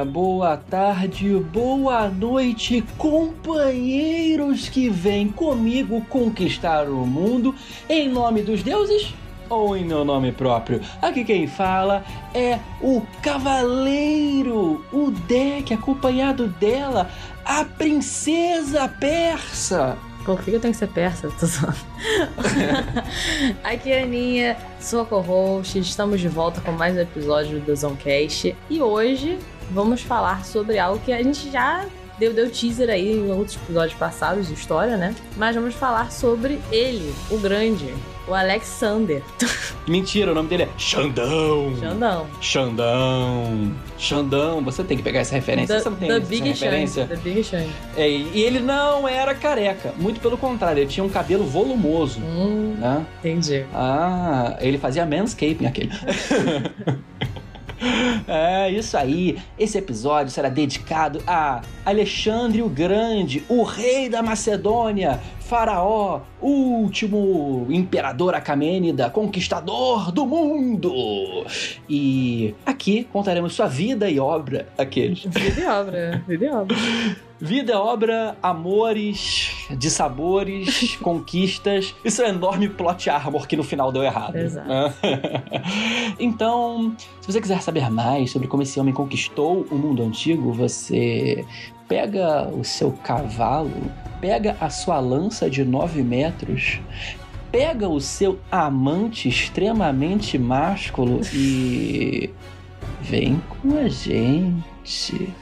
dia, boa tarde, boa noite, companheiros que vêm comigo conquistar o mundo em nome dos deuses ou em meu nome próprio. Aqui quem fala é o Cavaleiro, o Deck, acompanhado dela, a Princesa Persa. Por que eu tenho que ser persa? Tô zoando. Aqui é a Aninha, sou a co-host, estamos de volta com mais um episódio do Zoncast. E hoje vamos falar sobre algo que a gente já deu, deu teaser aí em outros episódios passados de história, né? Mas vamos falar sobre ele, o grande, o Alexander. Mentira, o nome dele é Xandão. Xandão. Xandão. Xandão, você tem que pegar essa referência. The, você não tem the essa Big referência? Xand. The Big Xand. É, e ele não era careca. Muito pelo contrário, ele tinha um cabelo volumoso. Hum, Né? entendi. Ah, ele fazia manscaping aquele. É isso aí. Esse episódio será dedicado a Alexandre o Grande, o rei da Macedônia, faraó, último imperador Acamênida, conquistador do mundo. E aqui contaremos sua vida e obra, aqueles. Vida e obra, vida e obra. Vida, obra, amores, dissabores, conquistas. Isso é um enorme plot armor que no final deu errado. Exato. então, se você quiser saber mais sobre como esse homem conquistou o mundo antigo, você pega o seu cavalo, pega a sua lança de 9 metros, pega o seu amante extremamente másculo e. vem com a gente.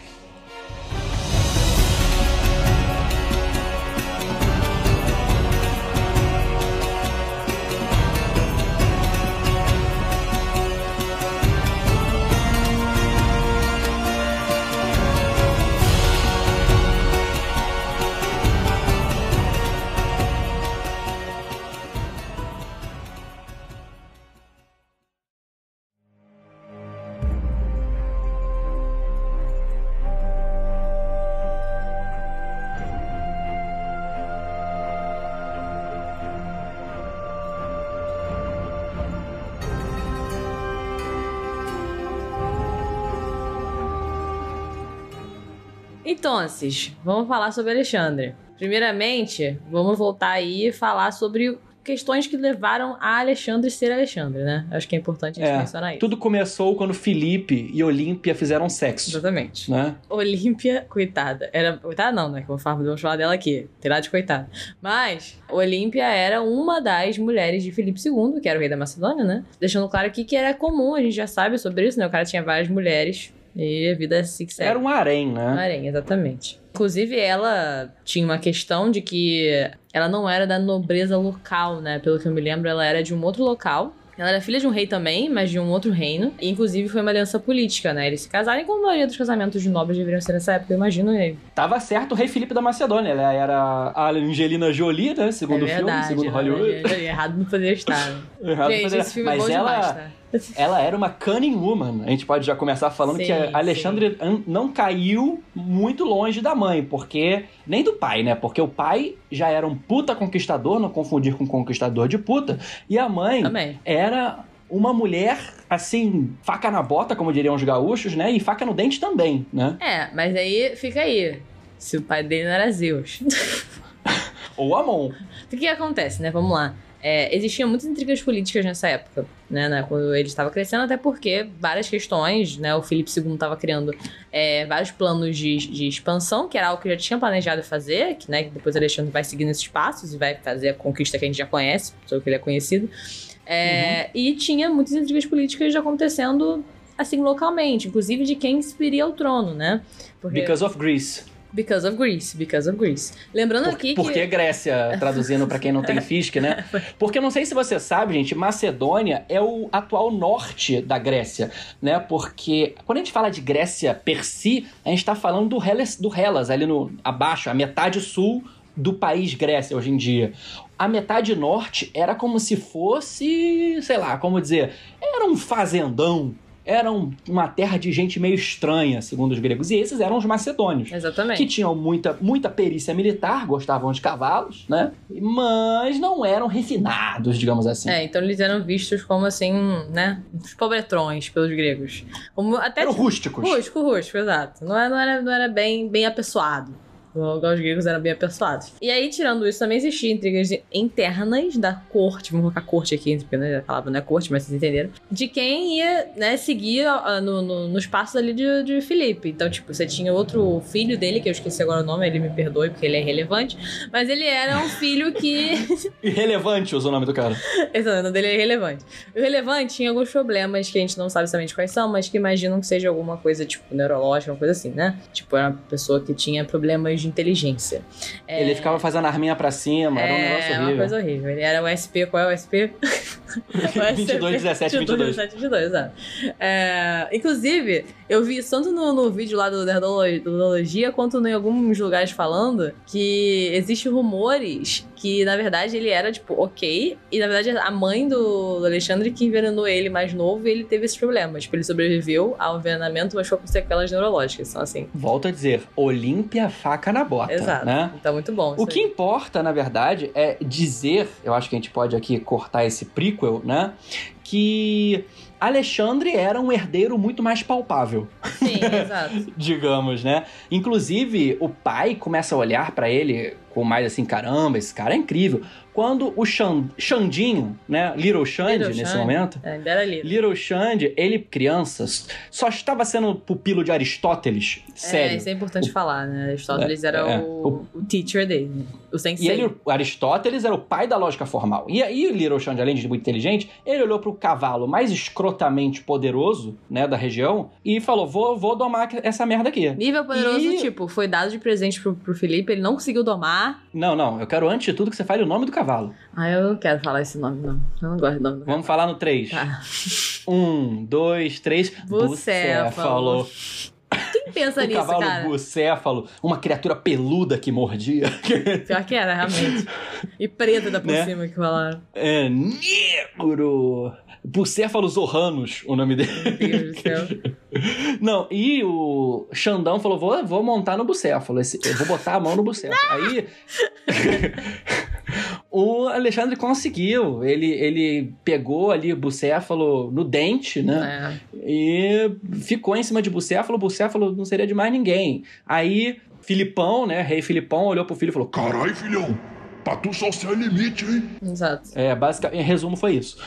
Então, vamos falar sobre Alexandre. Primeiramente, vamos voltar aí e falar sobre questões que levaram a Alexandre ser Alexandre, né? Acho que é importante a gente É, mencionar isso. Tudo começou quando Felipe e Olímpia fizeram sexo, Exatamente. né? Olímpia, coitada. Era. Coitada não, né? Que eu vou falar dela aqui. Terá de coitada. Mas, Olímpia era uma das mulheres de Felipe II, que era o rei da Macedônia, né? Deixando claro aqui que era comum, a gente já sabe sobre isso, né? O cara tinha várias mulheres e a vida se segue. Era um harém, né? Harém, exatamente. Inclusive, ela tinha uma questão de que ela não era da nobreza local, né? Pelo que eu me lembro, ela era de um outro local. Ela era filha de um rei também, mas de um outro reino. E, inclusive, foi uma aliança política, né? Eles se casaram, como a maioria dos casamentos de nobres deveriam ser nessa época, eu imagino. E... Tava certo o rei Felipe da Macedônia. Ela era a Angelina Jolie, né? Segundo é o filme, verdade. segundo né? Hollywood. Errado não poderia estar. né? Errado Gente, fazer- esse filme é Mas bom ela, demais, tá? Ela era uma cunning woman. A gente pode já começar falando Sim, que a Alexandre an- não caiu muito longe da mãe, porque nem do pai, né? Porque o pai já era um puta conquistador, não confundir com conquistador de puta, e a mãe era uma mulher assim, faca na bota, como diriam os gaúchos, né? E faca no dente também, né? É, mas aí fica aí. Se o pai dele não era Zeus. Ou Amon. O que acontece, né? Vamos lá. É, existiam muitas intrigas políticas nessa época, né, né, quando ele estava crescendo, até porque várias questões, né, o Felipe II estava criando é, vários planos de, de expansão, que era algo que já tinha planejado fazer, que, né, que depois Alexandre vai seguir nesses passos e vai fazer a conquista que a gente já conhece, sobre que ele é conhecido. É, E tinha muitas intrigas políticas acontecendo, assim, localmente, inclusive de quem subiria ao trono, né? Porque, Because of Greece. Because of Greece, because of Greece. Lembrando Por, aqui por que que... Grécia, traduzindo pra quem não tem fisk, né? Porque eu não sei se você sabe, gente, Macedônia é o atual norte da Grécia, né? Porque quando a gente fala de Grécia per si, a gente tá falando do Hellas, do Hellas ali no abaixo, a metade sul do país Grécia hoje em dia. A metade norte era como se fosse, sei lá, como dizer, era um fazendão. Eram uma terra de gente meio estranha, segundo os gregos. E esses eram os macedônios. Exatamente. Que tinham muita, muita perícia militar, gostavam de cavalos, né? Mas não eram refinados, digamos assim. É, então eles eram vistos como assim, né? Os pobretrões pelos gregos. Como até eram rústicos. Rústico, rústico, exato. Não era, não era, não era bem, bem apessoado. Os gregos eram bem apessoados. E aí, tirando isso, também existiam intrigas internas da corte, vamos colocar corte aqui, porque né, a palavra não é corte, mas vocês entenderam, de quem ia né, seguir no, no, nos passos ali de, de Filipe. Então, tipo, você tinha outro filho dele, que eu esqueci agora o nome, ele me perdoe porque ele é irrelevante, mas ele era um filho que. Irrelevante usa o nome do cara. Esse nome dele é irrelevante. O irrelevante tinha alguns problemas que a gente não sabe exatamente quais são, mas que imaginam que seja alguma coisa, tipo, neurológica, uma coisa assim, né? Tipo, era uma pessoa que tinha problemas de inteligência. É... Ele ficava fazendo arminha pra cima, era um negócio horrível. É, uma coisa horrível. Ele era o SP, qual é o SP? 22, 17, 22. 17, 22, exato. É, inclusive, eu vi isso tanto no, no vídeo lá do Nerdologia, quanto em alguns lugares falando que existem rumores que, na verdade, ele era, tipo, ok. E, na verdade, a mãe do, Alexandre que envenenou ele mais novo e ele teve esses problemas. Tipo, ele sobreviveu ao envenenamento, mas foi com sequelas neurológicas. Então, assim... Volto a dizer, Olímpia faca na bota, Exato. né? Então, muito bom. O que aí. importa, na verdade, é dizer, eu acho que a gente pode aqui cortar esse prequel, né? Que Alexandre era um herdeiro muito mais palpável. Sim, exato. Digamos, né? Inclusive, o pai começa a olhar para ele com mais assim, caramba, esse cara é incrível. Quando o Xand, Xandinho, né, Little Xande, Little nesse Xande. momento, É, ainda era Little. Little Xande, ele, criança, só estava sendo pupilo de Aristóteles, É, sério. isso é importante falar, né? Aristóteles era é. o, o teacher dele, o E sensei. ele, o Aristóteles era o pai da lógica formal. E aí, o Little Xande, além de muito inteligente, ele olhou para o cavalo mais escrotamente poderoso, né, da região, e falou: vou, vou domar essa merda aqui. Nível poderoso, E- tipo, foi dado de presente pro, pro Felipe, ele não conseguiu domar. Não, não, eu quero antes de tudo que você fale o nome do cavalo. Ah, eu não quero falar esse nome, não. Eu não gosto do nome do Vamos falar no 3. Tá. Um, dois, três. Bucéfalo. Quem pensa O nisso, cavalo cara? bucéfalo, uma criatura peluda que mordia. Pior que era, realmente. E preta da por Né? cima que falaram. é negro. Bucéfalos Orranos, o nome dele. Meu Deus do céu. Não, e o Xandão falou: vou, vou montar no bucéfalo. Esse, eu vou botar a mão no bucéfalo. Aí. O Alexandre conseguiu. Ele, ele pegou ali o bucéfalo no dente, né? É. E ficou em cima de Bucéfalo. Bucéfalo não seria de mais ninguém. Aí, Filipão, né? Rei Filipão olhou pro filho e falou: Carai, filhão, pra tu só ser limite, hein? Exato. É, basicamente, em resumo, foi isso.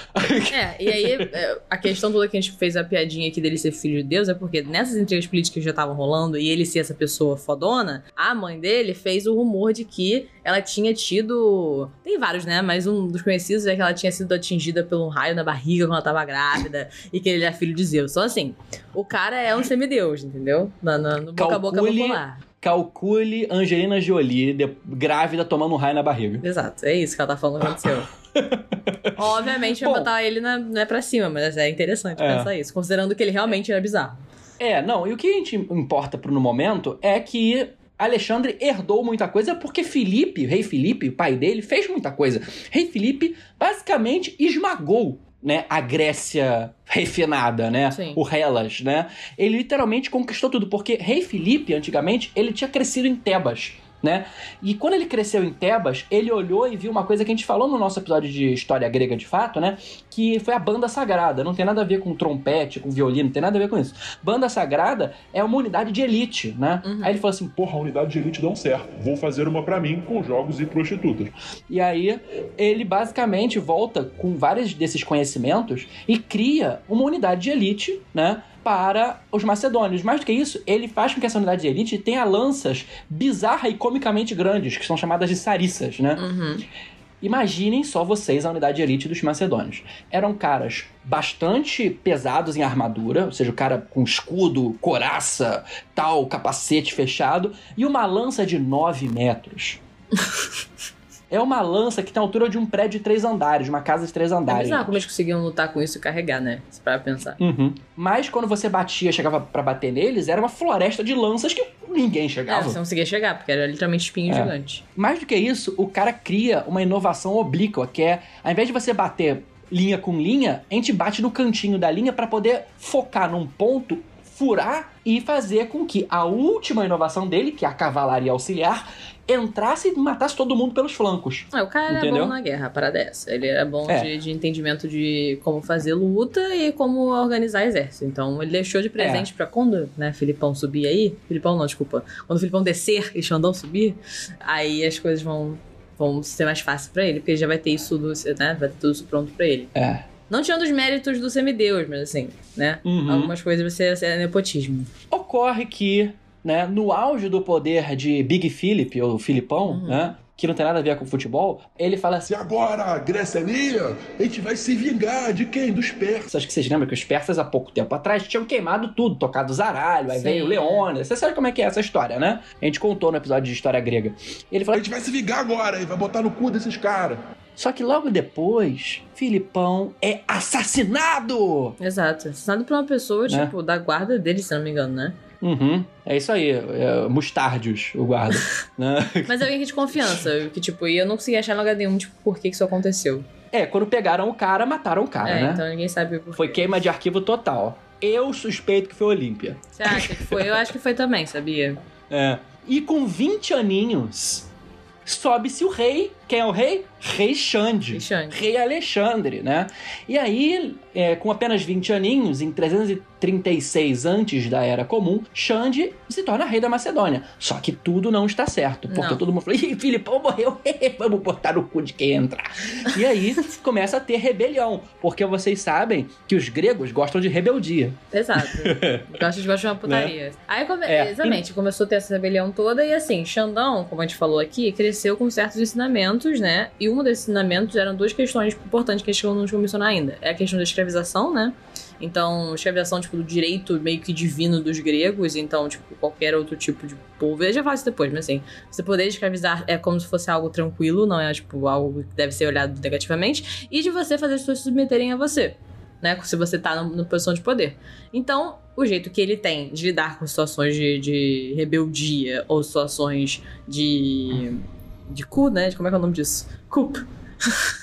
É, e aí é, a questão toda que a gente fez a piadinha aqui dele ser filho de Deus é porque nessas intrigas políticas que já estavam rolando e ele ser essa pessoa fodona, a mãe dele fez o rumor de que ela tinha tido. Tem vários, né? Mas um dos conhecidos é que ela tinha sido atingida por um raio na barriga quando ela tava grávida e que ele é filho de Zeus. Então, assim, o cara é um semideus, entendeu? Na, na- no boca a boca popular. Calcule Angelina Jolie de- grávida tomando um raio na barriga. Exato, é isso que ela tá falando que aconteceu. Obviamente vai Bom. botar ele na, né, pra cima, mas é interessante É. pensar isso, considerando que ele realmente era bizarro. É, não, e o que a gente importa pro no momento é que Alexandre herdou muita coisa porque Felipe, o rei Felipe, o pai dele, fez muita coisa. Rei Felipe basicamente esmagou né, a Grécia refinada, né? Sim. O Hellas, né? Ele literalmente conquistou tudo, porque rei Felipe, antigamente, ele tinha crescido em Tebas, né? E quando ele cresceu em Tebas, ele olhou e viu uma coisa que a gente falou no nosso episódio de história grega de fato, né? Que foi a banda sagrada. Não tem nada a ver com trompete, com violino, não tem nada a ver com isso. Banda sagrada é uma unidade de elite, né? Uhum. Aí ele falou assim, Porra, a unidade de elite dão certo. Vou fazer uma pra mim com jogos e prostitutas. E aí ele basicamente volta com vários desses conhecimentos e cria uma unidade de elite, né? Para os macedônios. Mais do que isso, ele faz com que essa unidade de elite tenha lanças bizarra e comicamente grandes, que são chamadas de sarissas, né? Uhum. Imaginem só vocês a unidade de elite dos macedônios. Eram caras bastante pesados em armadura, ou seja, o cara com escudo, coraça, tal, capacete fechado, e uma lança de 9 metros. é uma lança que tem a altura de um prédio de três andares, de uma casa de três É andares. bizarro como eles conseguiam lutar com isso e carregar, né? Pra pensar. Uhum. Mas quando você batia, chegava pra bater neles, era uma floresta de lanças que ninguém É, chegava. você não conseguia chegar, porque era literalmente espinho É. gigante. Mais do que isso, o cara cria uma inovação oblíqua, que é, ao invés de você bater linha com linha, a gente bate no cantinho da linha para poder focar num ponto, furar e fazer com que a última inovação dele, que é a cavalaria auxiliar, entrasse e matasse todo mundo pelos flancos. É, o cara Entendeu? era bom na guerra, a parada é essa. Ele era bom É. de, de entendimento de como fazer luta e como organizar exército. Então ele deixou de É. presente pra quando, né, Filipão subir aí. Filipão não, desculpa. Quando o Filipão descer e Xandão subir, aí as coisas vão, vão ser mais fáceis pra ele, porque ele já vai ter isso, né? Vai ter tudo isso pronto pra ele. É. Não tirando os méritos do semideus, mas assim, né? Uhum. Algumas coisas você é nepotismo. Ocorre que, né, no auge do poder de Big Philip, ou Filipão, Uhum. né, que não tem nada a ver com futebol, ele fala assim, Se agora a Grécia é minha, a gente vai se vingar de quem? Dos persas. Acho que vocês lembram que os persas, há pouco tempo atrás, tinham queimado tudo, tocado zaralho, aí Sim. veio Leônidas. Você sabe como é que é essa história, né? A gente contou no episódio de História Grega. Ele A falou, gente vai se vingar agora e vai botar no cu desses caras. Só que logo depois, Filipão é assassinado! Exato. Assassinado por uma pessoa, Né? tipo, da guarda dele, se não me engano, né? Uhum, é isso aí, é, Mustardius, o guarda. né? Mas é alguém que de confiança, que, tipo, e eu não consegui achar em lugar nenhum, tipo, por que que isso aconteceu. É, quando pegaram o cara, mataram o cara, é, né? então ninguém sabe por Foi queima de arquivo total. Eu suspeito que foi Olímpia. Você acha que foi? Eu acho que foi também, sabia? É. E com 20 aninhos, sobe-se o rei. Quem é o rei? Rei Xande. Rei Xande. Rei Alexandre, né? E aí, é, com apenas 20 aninhos, em 336 antes da Era Comum, Xande se torna rei da Macedônia. Só que tudo não está certo, porque Não. todo mundo falou, Ih, Filipão morreu, vamos botar no cu de quem entrar. E aí começa a ter rebelião, porque vocês sabem que os gregos gostam de rebeldia. Exato. Gosto de gosto de uma putaria. Aí, come... É. exatamente, começou a ter essa rebelião toda e assim, Xandão, como a gente falou aqui, cresceu com certos ensinamentos, né? E um desses ensinamentos eram duas questões importantes que a gente não chegou mencionar ainda. É a questão da escravização, né? Então, escravização, tipo, do direito meio que divino dos gregos, então, tipo, qualquer outro tipo de povo. Eu já falo depois, mas assim, você poder escravizar é como se fosse algo tranquilo, não é, tipo, algo que deve ser olhado negativamente, e de você fazer as pessoas se submeterem a você, né? Se você tá na posição de poder. Então, o jeito que ele tem de lidar com situações de, de rebeldia ou situações de. De cu, né? De, como é que é o nome disso? Cu.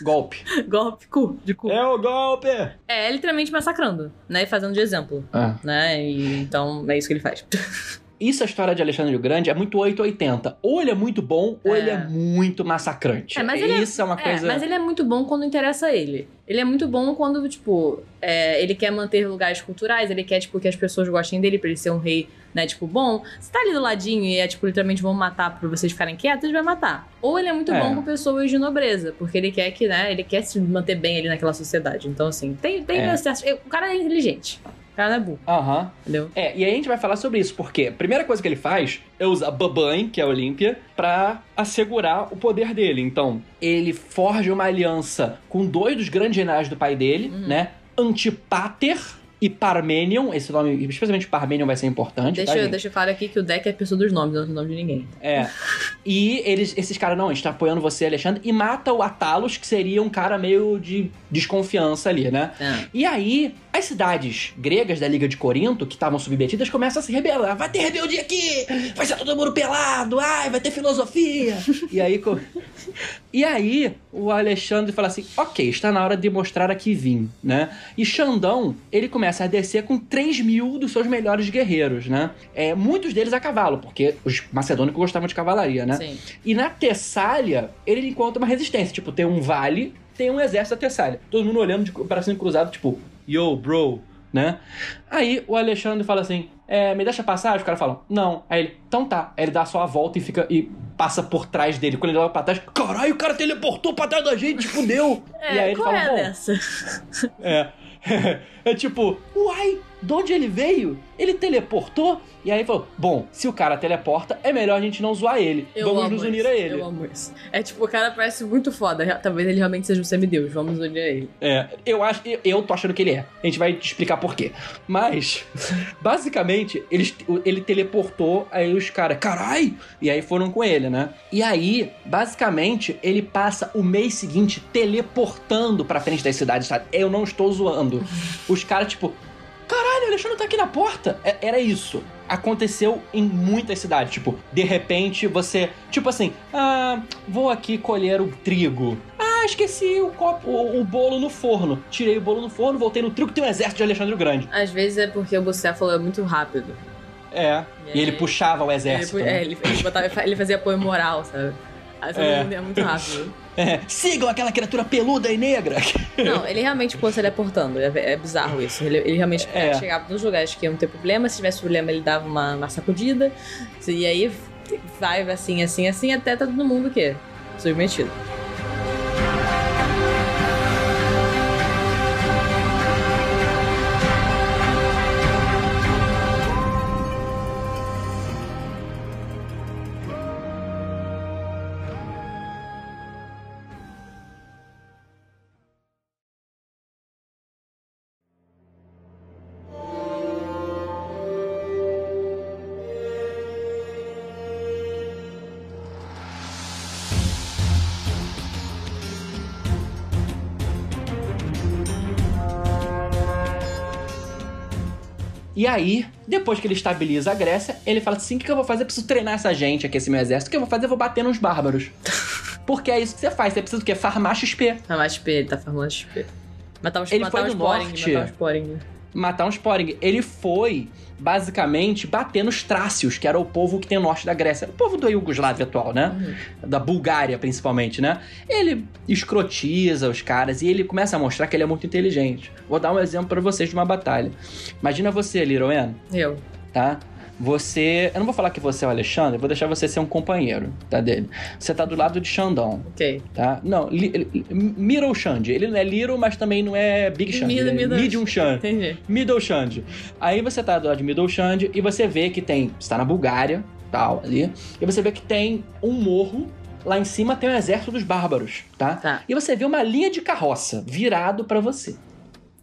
Golpe. Golpe, cu, de cu. É o golpe! É, literalmente massacrando, né? E fazendo de exemplo, Ah. né? E, então, é isso que ele faz. Isso, a história de Alexandre o Grande, é muito 880. Ou ele é muito bom, ou É. ele é muito massacrante. É, mas ele é- Isso é uma É, coisa... mas ele é muito bom quando interessa a ele. Ele é muito bom quando, tipo, é, ele quer manter lugares culturais, ele quer, tipo, que as pessoas gostem dele pra ele ser um rei, né, tipo, bom. Se tá ali do ladinho e é, tipo, literalmente vão matar pra vocês ficarem quietos, ele vai matar. Ou ele é muito É. bom com pessoas de nobreza, porque ele quer que, né, ele quer se manter bem ali naquela sociedade. Então, assim, tem, tem É. O cara é inteligente. O cara não é burro, Aham. entendeu? É, e aí a gente vai falar sobre isso, porque a primeira coisa que ele faz é usar Baban, que é a Olímpia, pra assegurar o poder dele. Então, ele forja uma aliança com dois dos grandes generais do pai dele, Uhum. né? Antipater e Parmenion. Esse nome, especialmente Parmenion, vai ser importante, Deixa, tá, eu, deixa eu falar aqui que o deck é a pessoa dos nomes, não é o nome de ninguém. É. E eles, esses caras, não, a gente tá apoiando você, Alexandre, e mata o Atalos, que seria um cara meio de desconfiança ali, né? É. E aí, as cidades gregas da Liga de Corinto, que estavam submetidas, começam a se rebelar. Vai ter rebeldia aqui! Vai ser todo mundo pelado! Ai, vai ter filosofia! e aí, co- e aí, o Alexandre fala assim: ok, está na hora de mostrar aqui vim, né? E Xandão, ele começa a descer com 3 mil dos seus melhores guerreiros, né? É, muitos deles a cavalo, porque os macedônicos gostavam de cavalaria, né? Sim. E na Tessália, ele encontra uma resistência. Tipo, tem um vale, tem um exército da Tessália. Todo mundo olhando de bracinho cruzado, tipo, yo, bro, né? Aí o Alexandre fala assim: é, me deixa passar? Os caras falam, não. Aí ele, então tá. Aí ele dá só a volta e fica. e passa por trás dele. Quando ele olha pra trás, caralho, o cara teleportou pra trás da gente, fudeu. É, e aí ele fala, é bom. É. é tipo, uai, de onde ele veio? Ele teleportou? E aí falou: Bom, se o cara teleporta, é melhor a gente não zoar ele. Eu Vamos amo nos unir isso, a ele. Eu amo isso. É tipo, o cara parece muito foda. Talvez ele realmente seja um semideus. Vamos unir a ele. É, eu acho, eu, eu tô achando que ele é. A gente vai te explicar por quê. Mas, basicamente, eles, ele teleportou, aí os caras, carai! E aí foram com ele, né? E aí, basicamente, ele passa o mês seguinte teleportando pra frente das cidades? Eu não estou zoando. Os caras, tipo, caralho, o Alexandre tá aqui na porta. É- era isso. Aconteceu em muitas cidades. Tipo, de repente você. Tipo assim, ah, vou aqui colher o trigo. Ah, esqueci o, copo, o, o bolo no forno. Tirei o bolo no forno, voltei no truque, tem um exército de Alexandre o Grande. Às vezes é porque o Bucéfalo é muito rápido. É. E ele aí- puxava o Ele, exército. é, né? ele, ele, botava- ele fazia apoio moral, sabe? Aí É. é muito rápido. É, Sigam aquela criatura peluda e negra. Não, ele realmente ficou se teleportando. É, é bizarro isso. Ele, ele realmente É. chegava nos lugares que iam ter problema. Se tivesse problema, ele dava uma, uma sacudida. E aí vai assim, assim, assim, até todo mundo o quê? Submetido. E aí, depois que ele estabiliza a Grécia, ele fala assim: o que eu vou fazer? Eu preciso treinar essa gente aqui, esse meu exército. O que eu vou fazer? Eu vou bater nos bárbaros. Porque é isso que você faz. Você precisa do quê? Farmar XP. Mais XP, ele tá farmando XP. Matar os, Ele matar foi os no Poring, norte. matar os Poring. Matar um Sporing. Ele foi, basicamente, bater nos Trácios, que era o povo que tem o norte da Grécia. O povo da Iugoslávia atual, né? Uhum. da Bulgária, principalmente, né? Ele escrotiza os caras e ele começa a mostrar que ele é muito inteligente. Vou dar um exemplo pra vocês de uma batalha. Imagina você, Liroen, Eu. tá? Você. Eu não vou falar que você é o Alexandre, eu vou deixar você ser um companheiro, tá? Dele. Você tá do lado de Xandão, Ok. tá? Não, li, li, Middle Xande. Ele não é Little, mas também não é Big Xande. Middle- é middle- Medium Xande. Entendi. Middle Xande. Aí você tá do lado de Middle Xande e você vê que tem. Você tá na Bulgária, tal, ali. E você vê que tem um morro. Lá em cima tem um exército dos bárbaros, tá? Tá. E você vê uma linha de carroça virado pra você.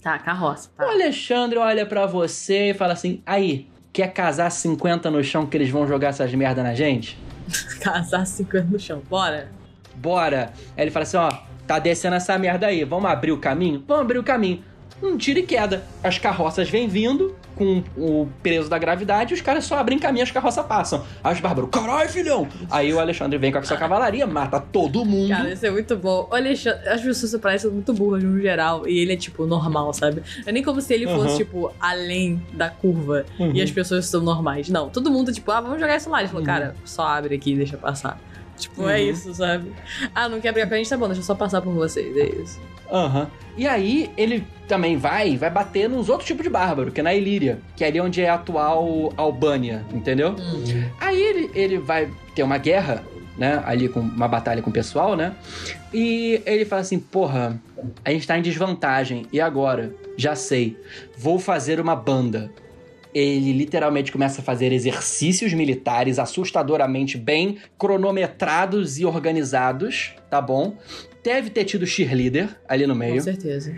Tá, carroça. O Tá. Alexandre olha pra você e fala assim: aí, quer casar 50 no chão que eles vão jogar essas merda na gente? Casar 50 no chão. Bora. Bora. Aí ele fala assim: ó, tá descendo essa merda aí, vamos abrir o caminho? Vamos abrir o caminho. Um tiro e queda. As carroças vêm vindo com o peso da gravidade os caras só abrem caminho as carroças passam. Aí os bárbaros, caralho, filhão! Aí o Alexandre vem com a sua cavalaria, mata todo mundo. Cara, isso é muito bom. O Alexandre, as pessoas parecem muito burras no geral. E ele é, tipo, normal, sabe? É nem como se ele fosse, Uhum. tipo, além da curva. Uhum. E as pessoas são normais. Não, todo mundo, tipo, ah, vamos jogar isso lá. Ele falou, Uhum. cara, só abre aqui e deixa passar. Tipo, é Uhum. isso, sabe? Ah, não quer brigar com a gente? Tá bom, deixa eu só passar por vocês. É isso. Aham. E aí ele também vai vai bater nos outros tipos de bárbaro, que é na Ilíria, que é ali onde é a atual Albânia, entendeu? Hum. Aí ele, ele vai ter uma guerra, né? Ali com uma batalha com o pessoal, né? E ele fala assim: porra, a gente tá em desvantagem. E agora? Já sei. Vou fazer uma banda. Ele literalmente começa a fazer exercícios militares assustadoramente bem cronometrados e organizados, tá bom? Deve ter tido cheerleader ali no Com meio. certeza.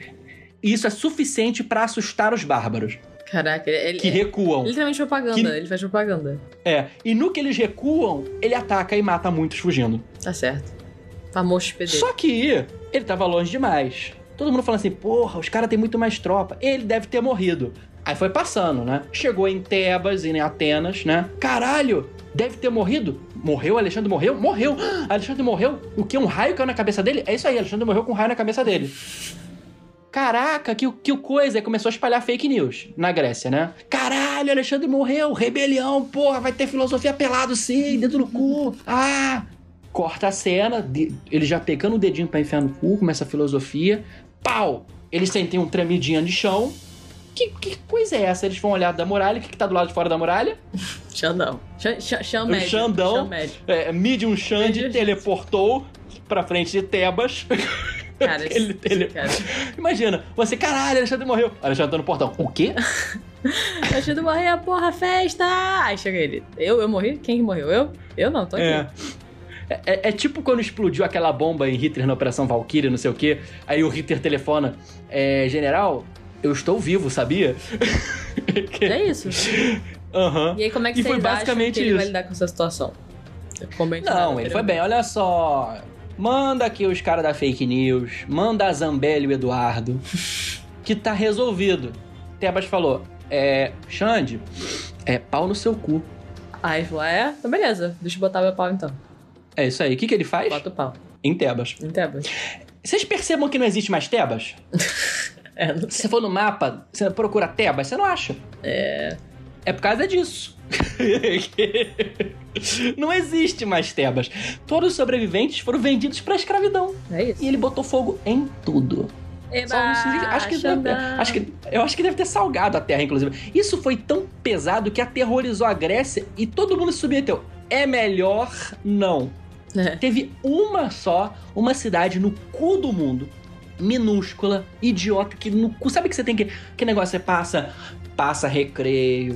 E isso é suficiente pra assustar os bárbaros, Caraca, ele, que é recuam. literalmente propaganda. Que- Ele faz propaganda. É. E no que eles recuam, ele ataca e mata muitos fugindo. Tá certo. Famoso dele. Só que ele tava longe demais. Todo mundo falando assim, porra, os caras têm muito mais tropa. Ele deve ter morrido. Aí foi passando, né? Chegou em Tebas e em Atenas, né? Caralho, deve ter morrido. Morreu? Alexandre morreu? Morreu! Alexandre morreu? O que? Um raio caiu na cabeça dele? É isso aí, Alexandre morreu com um raio na cabeça dele. Caraca, que, que coisa! Começou a espalhar fake news na Grécia, né? Caralho, Alexandre morreu! Rebelião, porra, vai ter filosofia pelado sim, dedo no cu! Ah! Corta a cena, ele já pegando o dedinho pra enfiar no cu, começa a filosofia. Pau! Eles sentem um tremidinho de chão. Que, que coisa é essa? Eles vão olhar da muralha. O que, que tá do lado de fora da muralha? Xandão. Xandão. Xan médio. É, Medium Medium- teleportou pra frente de Tebas. Cara, Ele- cara. Imagina, você, caralho, Alexandre morreu. Alexandre tá no portão. O quê? Alexandre morreu, porra, festa! Aí chega ele. Eu, eu morri? Quem que morreu? Eu? Eu não, tô aqui. É. É, é- é tipo quando explodiu aquela bomba em Hitler na Operação Valkyrie, não sei o quê. Aí o Hitler telefona: é, General, eu estou vivo, sabia? É isso. Aham. E aí, como é que E foi basicamente que ele vai isso. lidar com essa situação? Bem Não, ele foi bem. Olha só. Manda aqui os caras da fake news. Manda a Zambelli e o Eduardo. que tá resolvido. Tebas falou: É. Xande, é pau no seu cu. Aí ele falou, é? Então beleza, deixa eu botar meu pau então. É isso aí. O que, que ele faz? Bota o pau. Em Tebas. Entendo. Vocês percebam que não existe mais Tebas? É, não- Se você for no mapa, você procura Tebas, você não acha. é, É por causa disso. não existe mais Tebas. Todos os sobreviventes foram vendidos pra escravidão. é isso. E ele botou fogo em tudo. Eba, Só acho, que deve, acho que eu acho que deve ter salgado a terra, inclusive. Isso foi tão pesado que aterrorizou a Grécia e todo mundo se submeteu. É melhor não. É. Teve uma só, uma cidade no cu do mundo, minúscula, idiota, que no cu. Sabe que você tem que. Que negócio você passa? Passa Recreio,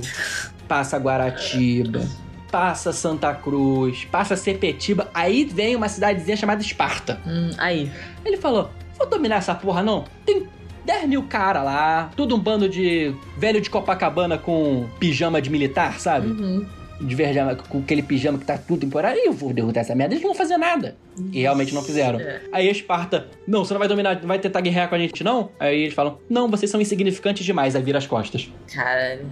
passa Guaratiba, passa Santa Cruz, passa Sepetiba. Aí vem uma cidadezinha chamada Esparta. Hum, aí. Ele falou: vou dominar essa porra não. Tem 10 mil cara lá, tudo um bando de velho de Copacabana com pijama de militar, sabe? Uhum. De verde, com aquele pijama que tá tudo temporário. E eu vou derrotar essa merda. Eles não vão fazer nada. E realmente não fizeram. É. Aí a Esparta, não, você não vai dominar, vai tentar guerrear com a gente, não? Aí eles falam, não, vocês são insignificantes demais. Aí vira as costas. Caralho.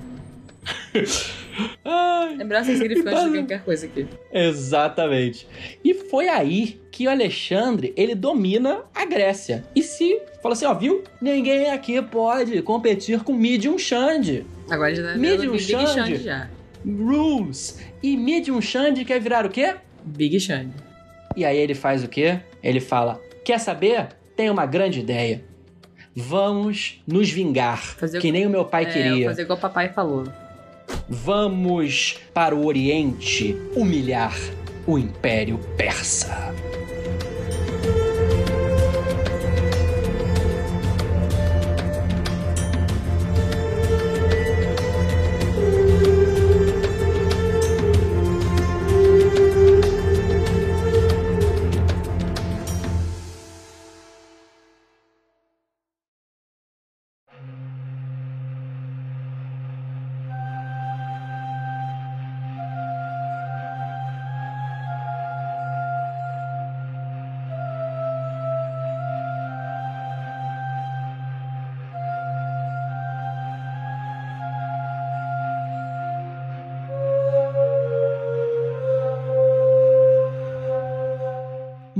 Ai, Lembrança insignificante de qualquer coisa aqui. Exatamente. E foi aí que o Alexandre, ele domina a Grécia. E se, fala assim, ó, viu? Ninguém aqui pode competir com Medium Xande. Agora já tá Medium Xande. Xande já. Rules. E Medium Xande quer virar o quê? Big Xande. E aí ele faz o quê? Ele fala, quer saber? Tem uma grande ideia. Vamos nos vingar, Fazer o- que nem o meu pai é, queria. fazer igual o papai falou. Vamos para o Oriente humilhar o Império Persa.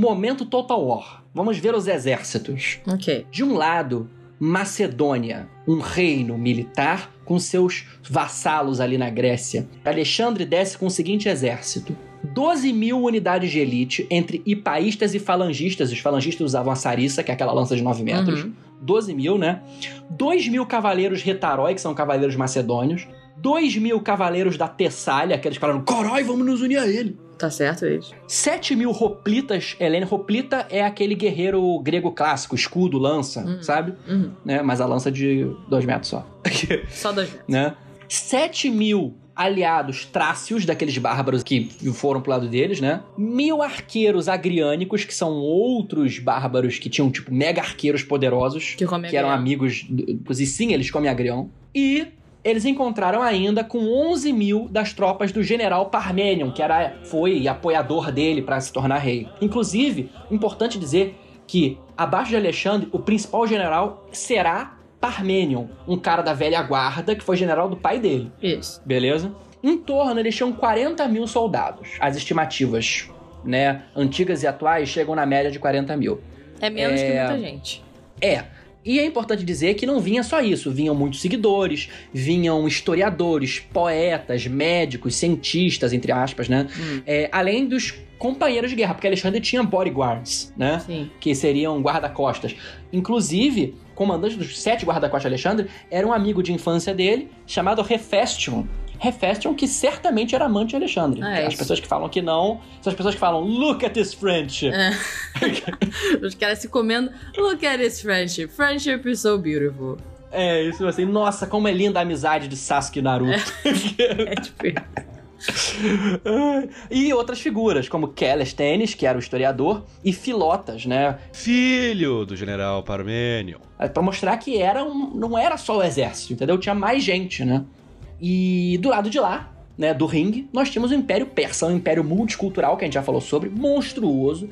Momento Total War. Vamos ver os exércitos. Ok. De um lado, Macedônia, um reino militar com seus vassalos ali na Grécia. Alexandre desce com o seguinte exército: 12 mil unidades de elite entre hipaístas e falangistas. Os falangistas usavam a sarissa, que é aquela lança de 9 metros. Uhum. 12 mil, né? 2 mil cavaleiros retarói, que são cavaleiros macedônios. 2 mil cavaleiros da Tessália, aqueles que falaram: Corói, vamos nos unir a ele. Tá certo eles. 7 mil hoplitas, Helene. Hoplita é aquele guerreiro grego clássico, escudo, lança, Uhum. sabe? Uhum. Né? Mas a lança de 2 metros só. Só dois metros. né? 7 mil aliados trácios, daqueles bárbaros que foram pro lado deles, né? Mil arqueiros agriânicos, que são outros bárbaros que tinham, tipo, mega arqueiros poderosos, Que que eram amigos, inclusive sim, eles comem agrião. E eles encontraram ainda com 11 mil das tropas do general Parmenion, que era, foi apoiador dele para se tornar rei. Inclusive, importante dizer que abaixo de Alexandre, o principal general será Parmenion, um cara da velha guarda que foi general do pai dele, Isso. beleza? Em torno, eles tinham 40 mil soldados. As estimativas, né, antigas e atuais, chegam na média de 40 mil. É menos que É. muita gente. É. E é importante dizer que não vinha só isso, vinham muitos seguidores, vinham historiadores, poetas, médicos, cientistas, entre aspas, né? Hum. É, além dos companheiros de guerra, porque Alexandre tinha bodyguards, né? Sim. Que seriam guarda-costas. Inclusive, o comandante dos sete guarda-costas de Alexandre era um amigo de infância dele, chamado Hefestion. Hefestion, que certamente era amante de Alexandre. Ah, é as pessoas que falam que não, são as pessoas que falam, look at this friendship. É. Os caras se comendo. Look at this friendship. Friendship is so beautiful. É, isso assim, nossa, como é linda a amizade de Sasuke e Naruto. É tipo. e outras figuras, como Kelesthenes, que era o historiador, e Filotas, né? Filho do general Parmênio. Pra mostrar que era um, não era só o exército, entendeu? Tinha mais gente, né? E do lado de lá, né, do ringue, nós tínhamos o Império Persa, um império multicultural que a gente já falou sobre, monstruoso.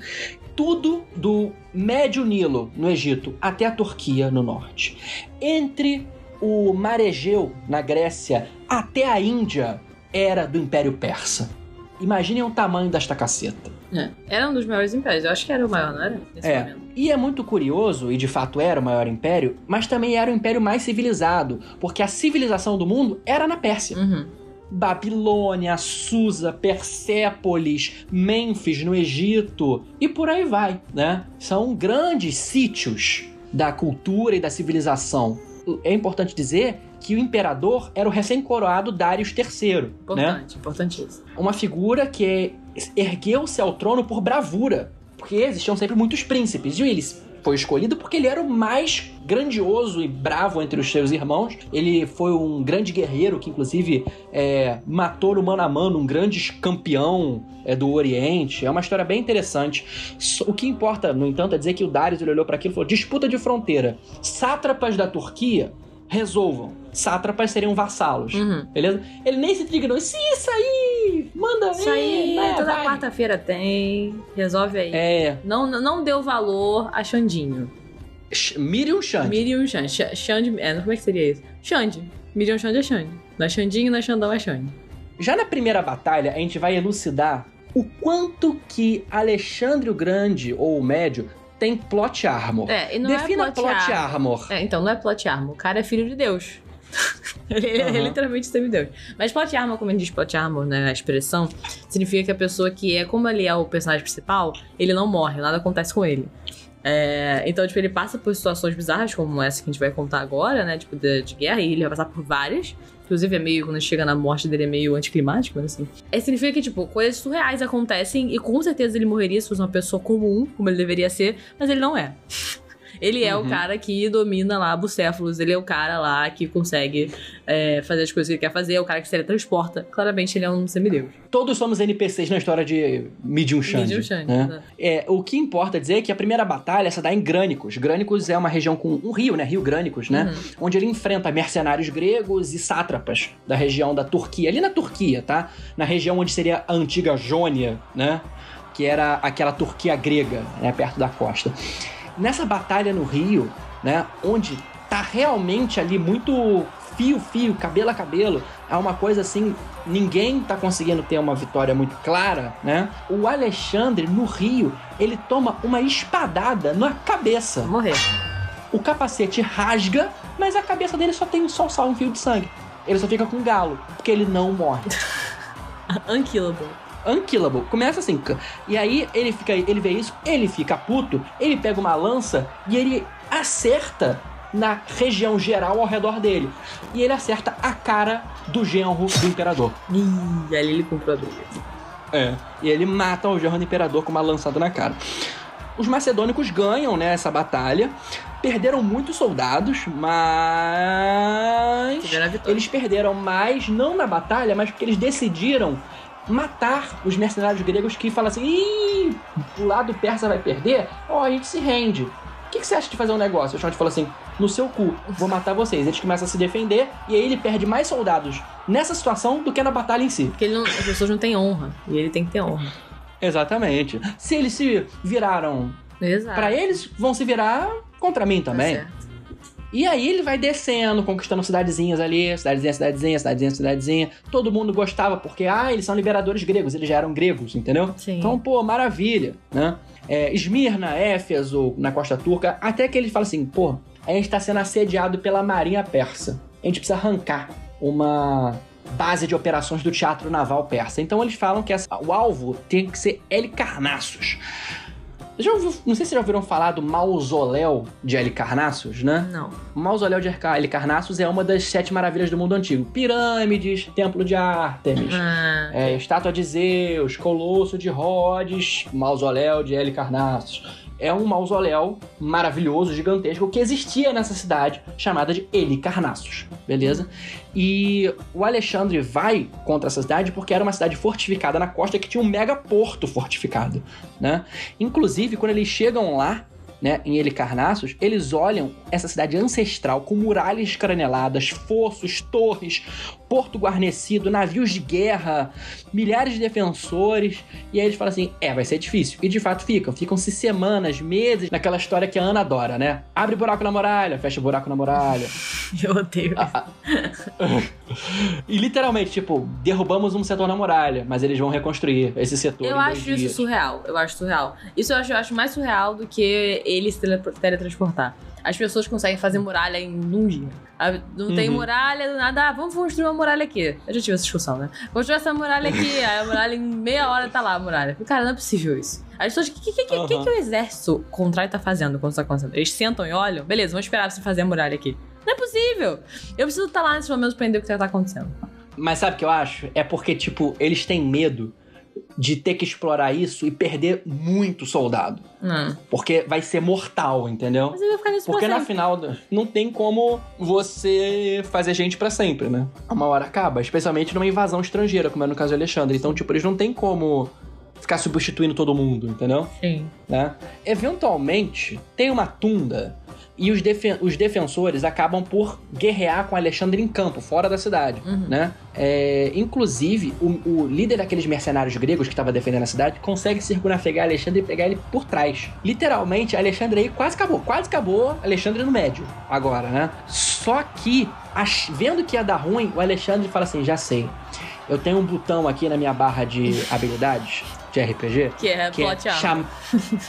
Tudo do Médio Nilo, no Egito, até a Turquia, no norte. Entre o Mar Egeu, na Grécia, até a Índia, era do Império Persa. Imaginem o tamanho desta caceta. É. Era um dos maiores impérios. Eu acho que era o maior, não era? Nesse É. momento. E é muito curioso, e de fato era o maior império, mas também era o império mais civilizado, porque a civilização do mundo era na Pérsia. Uhum. Babilônia, Susa, Persépolis, Mênfis no Egito e por aí vai, né? São grandes sítios da cultura e da civilização. É importante dizer que o imperador era o recém-coroado Darius III, né? Importante, importantíssimo. Uma figura que ergueu-se ao trono por bravura, porque existiam sempre muitos príncipes, e ele foi escolhido porque ele era o mais grandioso e bravo entre os seus irmãos. Ele foi um grande guerreiro que, inclusive, é, matou no mano a mano um grande campeão é, do Oriente. É uma história bem interessante. O que importa, no entanto, é dizer que o Darius olhou para aquilo e falou: disputa de fronteira. Sátrapas da Turquia resolvam. Sátrapas seriam vassalos. Uhum. Beleza? Ele nem se dignou. Se isso aí, manda Isso aí, né, toda vai." quarta-feira tem. Resolve aí. É. Não, não deu valor a Xandinho. Sh- Miriam Xande. Miriam Xande. Xa- Xande. É, como é que seria isso? Xande. Miriam Xande é Xande. Não é Xandinho, não é Xandão, é Xande. Já na primeira batalha, a gente vai elucidar o quanto que Alexandre o Grande, ou o Médio, tem plot armor. É, e não Defina é plot, armor. armor. É, então não é plot armor. O cara é filho de Deus. ele, ele é literalmente semideus. Mas plot armor, como a gente diz plot armor, né? A expressão, significa que a pessoa que é, como ele é o personagem principal, ele não morre, nada acontece com ele. É, então, tipo, ele passa por situações bizarras, como essa que a gente vai contar agora, né? Tipo, de, de guerra, e ele vai passar por várias. Inclusive, é meio, quando chega na morte dele, é meio anticlimático, mas assim. É, significa que, tipo, coisas surreais acontecem, e com certeza ele morreria se fosse uma pessoa comum, como ele deveria ser, mas ele não é. Ele é Uhum. o cara que domina lá bucéfalos, ele é o cara lá que consegue é, fazer as coisas que ele quer fazer, é o cara que se teletransporta. Claramente ele é um semideus. Todos somos NPCs na história de Medium Xande. Medium Xande, né? É, o que importa dizer é que a primeira batalha se dá em Grânicos. Grânicos é uma região com um rio, né? Rio Grânicos, né? Uhum. Onde ele enfrenta mercenários gregos e sátrapas da região da Turquia. Ali na Turquia, tá? Na região onde seria a antiga Jônia, né? Que era aquela Turquia grega, né? Perto da costa. Nessa batalha no rio, né? Onde tá realmente ali muito fio, fio, cabelo a cabelo. É uma coisa assim, ninguém tá conseguindo ter uma vitória muito clara, né? O Alexandre, no rio, ele toma uma espadada na cabeça. Morrer. O capacete rasga, mas a cabeça dele só tem só, só um fio de sangue. Ele só fica com galo, porque ele não morre. Unkillable. Unkillable. Começa assim. E aí ele fica, ele vê isso, ele fica puto, ele pega uma lança e ele acerta na região geral ao redor dele. E ele acerta a cara do genro do imperador. Ih, ali ele comprou a briga. É. E ele mata o genro do imperador com uma lançada na cara. Os macedônicos ganham né, essa batalha. Perderam muitos soldados, mas. Eles perderam mais, não na batalha, mas porque eles decidiram matar os mercenários gregos que falam assim: Ih, o lado persa vai perder, ó, a gente se rende. O que, que você acha de fazer um negócio? O Xande falou assim: no seu cu, vou matar vocês. Eles começam a se defender e aí ele perde mais soldados nessa situação do que na batalha em si. Porque não- as pessoas não têm honra. E ele tem que ter honra. Exatamente. Se eles se viraram Exato. pra eles, vão se virar contra mim Tá também. certo. E aí ele vai descendo, conquistando cidadezinhas ali, cidadezinha, cidadezinha, cidadezinha, cidadezinha. Todo mundo gostava, porque, ah, eles são liberadores gregos, eles já eram gregos, entendeu? Sim. Então, pô, maravilha, né? É, Esmirna, Éfeso, na costa turca, até que ele fala assim, pô, a gente tá sendo assediado pela marinha persa. A gente precisa arrancar uma base de operações do teatro naval persa. Então eles falam que essa- o alvo tem que ser Helicarnassus. Já ouviu, não sei se já ouviram falar do mausoléu de Helicarnassus, né? Não. O mausoléu de Helicarnassus é uma das sete maravilhas do mundo antigo. Pirâmides, templo de Ártemis, Ah, é, estátua de Zeus, colosso de Rhodes, mausoléu de Helicarnassus. É um mausoléu maravilhoso, gigantesco, que existia nessa cidade, chamada de Helicarnassus, beleza? E o Alexandre vai contra essa cidade porque era uma cidade fortificada na costa que tinha um mega porto fortificado, né? Inclusive, quando eles chegam lá, né, em Helicarnassus, eles olham essa cidade ancestral com muralhas graneladas, fossos, torres, porto guarnecido, navios de guerra, milhares de defensores, e aí eles falam assim: é, vai ser difícil. E de fato ficam. Ficam-se semanas, meses, naquela história que a Ana adora, né? Abre buraco na muralha, fecha buraco na muralha. Eu odeio. Ah, ah. e literalmente, tipo, derrubamos um setor na muralha, mas eles vão reconstruir esse setor. Eu em dois acho isso dias. surreal. Eu acho surreal. Isso eu acho, eu acho mais surreal do que ele se tele- teletransportar. As pessoas conseguem fazer muralha em um dia. Ah, Não tem Uhum. muralha do nada. Ah, vamos construir uma muralha aqui. Eu já tive essa discussão, né? Construir essa muralha aqui. Aí a muralha em meia hora tá lá a muralha. Cara, não é possível isso. As pessoas. O que, que, que, que, Aham. que o exército contrário tá fazendo quando isso tá acontecendo? Eles sentam e olham. Beleza, vamos esperar você fazer a muralha aqui. Não é possível. Eu preciso estar lá nesse momento pra entender o que tá acontecendo. Mas sabe o que eu acho? É porque, tipo, eles têm medo de ter que explorar isso e perder muito soldado. Não. Porque vai ser mortal, entendeu? Mas ele vai ficar nisso Porque na final não tem como você fazer gente pra sempre, né? Uma hora acaba, especialmente numa invasão estrangeira, como é no caso de Alexandre. Então, tipo, eles não tem como ficar substituindo todo mundo, entendeu? Sim. né? Eventualmente, tem uma tunda e os, defen- os defensores acabam por guerrear com Alexandre em campo, fora da cidade, Uhum. né? É, inclusive, o, o líder daqueles mercenários gregos que estava defendendo a cidade consegue circunnavegar Alexandre e pegar ele por trás. Literalmente, Alexandre aí quase acabou, quase acabou Alexandre no médio, agora, né? Só que, vendo que ia dar ruim, o Alexandre fala assim, já sei, eu tenho um botão aqui na minha barra de habilidades de RPG Que é que é cham-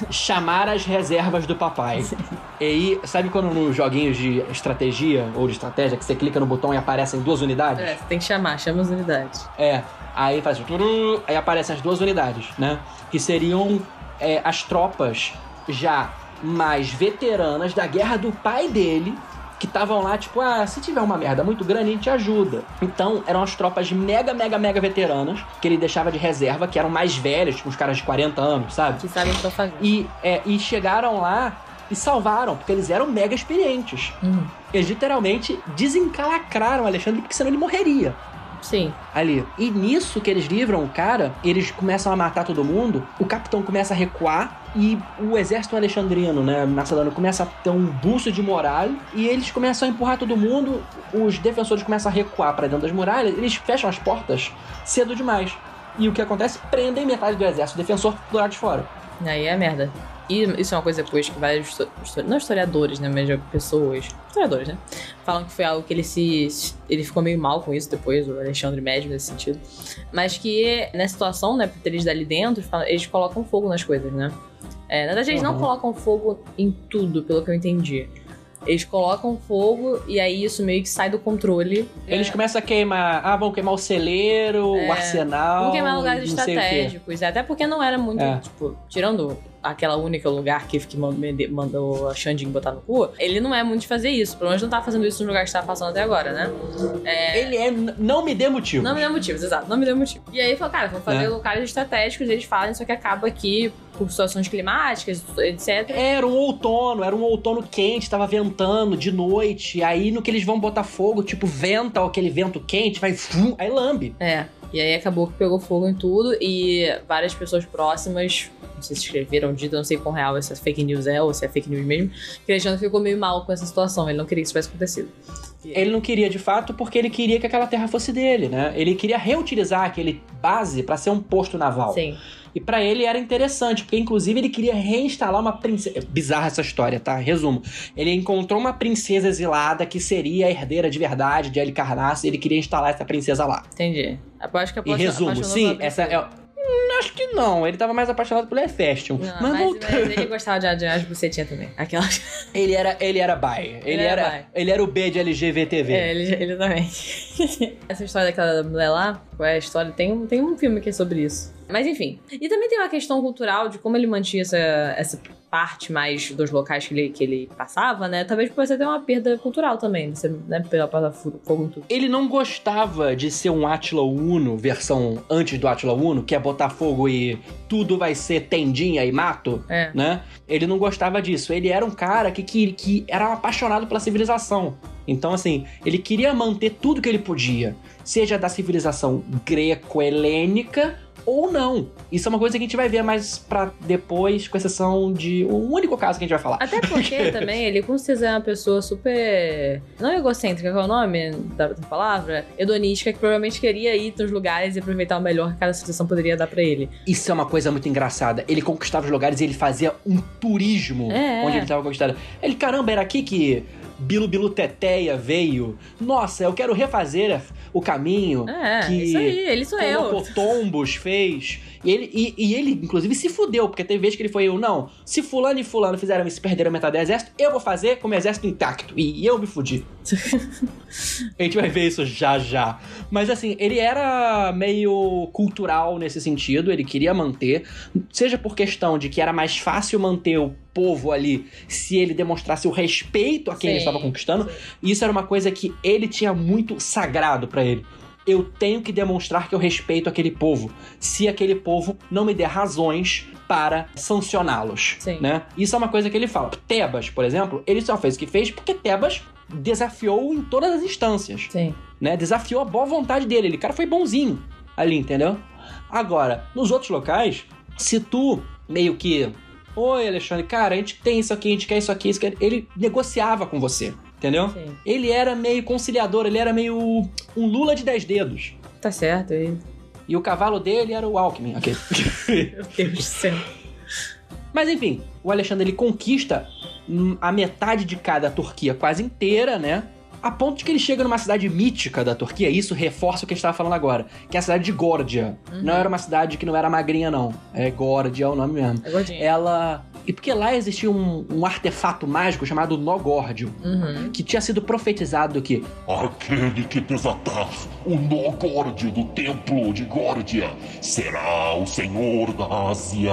chamar as reservas do papai. E aí, sabe quando nos joguinhos de estratégia ou de estratégia que você clica no botão e aparecem duas unidades? É, você tem que chamar, chama as unidades. É. Aí faz turu, aí aparecem as duas unidades, né? Que seriam é, as tropas já mais veteranas da guerra do pai dele. Que estavam lá, tipo, ah, se tiver uma merda muito grande, a gente ajuda. Então, eram as tropas mega, mega, mega veteranas, que ele deixava de reserva, que eram mais velhos, tipo, uns caras de 40 anos, sabe? Que sabem o que estão fazendo. E, é, e chegaram lá e salvaram, porque eles eram mega experientes. Uhum. Eles literalmente desencalacraram Alexandre, porque senão ele morreria Sim. ali. E nisso que eles livram o cara, eles começam a matar todo mundo, o capitão começa a recuar e o exército alexandrino, né, macedônio, começa a ter um buço de moral e eles começam a empurrar todo mundo, os defensores começam a recuar para dentro das muralhas, eles fecham as portas cedo demais. E o que acontece? Prendem metade do exército defensor do lado de fora. Aí é merda. E isso é uma coisa depois que vários não historiadores, né, mas pessoas, historiadores, né, falam que foi algo que ele se ele ficou meio mal com isso depois, o Alexandre Médio nesse sentido. Mas que nessa situação, né, por eles dali dentro, eles colocam fogo nas coisas, né? É, na verdade, eles não Uhum. colocam fogo em tudo, pelo que eu entendi. Eles colocam fogo e aí isso meio que sai do controle. Eles começam a queimar, ah, vão queimar o celeiro, É, o arsenal. Vamos queimar lugares não estratégicos. Até porque não era muito, É. tipo, tirando aquela única lugar que, que mandou, a Xandinho botar no cu, ele não é muito de fazer isso. Pelo menos não tá fazendo isso no lugar que tá passando até agora, né? Ele é. Não me dê motivo. Não me deu motivos, exato, não me deu motivo. E aí falou, cara, vamos fazer É. locais estratégicos, eles fazem, só que acaba aqui por situações climáticas, etc. Era um outono, era um outono quente, tava ventando de noite. Aí no que eles vão botar fogo, tipo, venta aquele vento quente, vai. aí lambe. É. E aí acabou que pegou fogo em tudo e várias pessoas próximas, não sei se escreveram dito, eu não sei quão real essa fake news é ou se é fake news mesmo, que Alexandre ficou meio mal com essa situação, ele não queria que isso tivesse acontecido. Ele não queria de fato porque ele queria que aquela terra fosse dele, né? Ele queria reutilizar aquele base pra ser um posto naval. Sim. E pra ele era interessante, porque inclusive ele queria reinstalar uma princesa. Bizarra essa história, tá? Resumo. Ele encontrou uma princesa exilada que seria a herdeira de verdade de Helicarnasso e ele queria instalar essa princesa lá. Entendi. Eu acho que a E resumo, sim, essa é. Hum, Acho que não, ele tava mais apaixonado pelo Hefestion. Não, mas, mas, voltando. mas ele gostava de, de umas bucetinhas também. Aquelas. Ele era, ele era bi. Ele, Ele era era, bi. ele era o B de LGVTV. É, ele, ele também. Essa história daquela mulher lá, é a história? Tem, um- tem um filme que é sobre isso. Mas enfim. E também tem uma questão cultural de como ele mantinha essa, essa parte mais dos locais que ele, que ele passava, né? Talvez possa ter uma perda cultural também, você, né? Pela passar fogo em tudo. Ele não gostava de ser um Atila Uno, versão antes do Atila Uno, que é botar fogo e tudo vai ser tendinha e mato, É. né? Ele não gostava disso. Ele era um cara que, que, que era apaixonado pela civilização. Então, assim, ele queria manter tudo que ele podia, seja da civilização greco-helênica ou não. Isso é uma coisa que a gente vai ver mais pra depois, com exceção de um único caso que a gente vai falar. Até porque também ele com certeza é uma pessoa super. Não egocêntrica, qual é o nome da, da palavra? Hedonística, que provavelmente queria ir nos lugares e aproveitar o melhor que cada situação poderia dar pra ele. Isso é uma coisa muito engraçada. Ele conquistava os lugares e ele fazia um turismo É, onde ele estava conquistado. Ele, caramba, era aqui que Bilu Bilu Teteia veio. Nossa, eu quero refazer o caminho É, que isso aí, ele sou eu. Tombos fez. E ele, e, e ele, inclusive, se fudeu, porque teve vez que ele foi eu, não. Se fulano e fulano fizeram isso e perderam metade do exército, eu vou fazer com o exército intacto. E eu me fudi. A gente vai ver isso já já. Mas assim, ele era meio cultural nesse sentido, ele queria manter, seja por questão de que era mais fácil manter o povo ali se ele demonstrasse o respeito a quem ele Sim, estava conquistando. sim. Isso era uma coisa que ele tinha muito sagrado pra ele. Eu tenho que demonstrar que eu respeito aquele povo, se aquele povo não me der razões para sancioná-los, né? Isso é uma coisa que ele fala. Tebas, por exemplo, ele só fez o que fez porque Tebas desafiou em todas as instâncias Sim. né? Desafiou a boa vontade dele. Ele, cara, foi bonzinho ali, entendeu? Agora, nos outros locais, se tu meio que. Oi, Alexandre, cara, a gente tem isso aqui, a gente quer isso aqui, isso aqui. Ele negociava com você, entendeu? Sim. Ele era meio conciliador, ele era meio um Lula de 10 dedos. Tá certo. E... E o cavalo dele era o Alckmin, ok? Meu Deus do céu. Mas enfim, o Alexandre ele conquista hum, a metade de cada Turquia quase inteira, né? A ponto de que ele chega numa cidade mítica da Turquia, e isso reforça o que a gente estava falando agora, que é a cidade de Górdia. Uhum. Não era uma cidade que não era magrinha, não. É Górdia, é o nome mesmo. É. Ela. E porque lá existia um, um artefato mágico chamado Nogórdio, Uhum. que tinha sido profetizado que Aquele que desatar o nó górdio do templo de Górdia será o senhor da Ásia.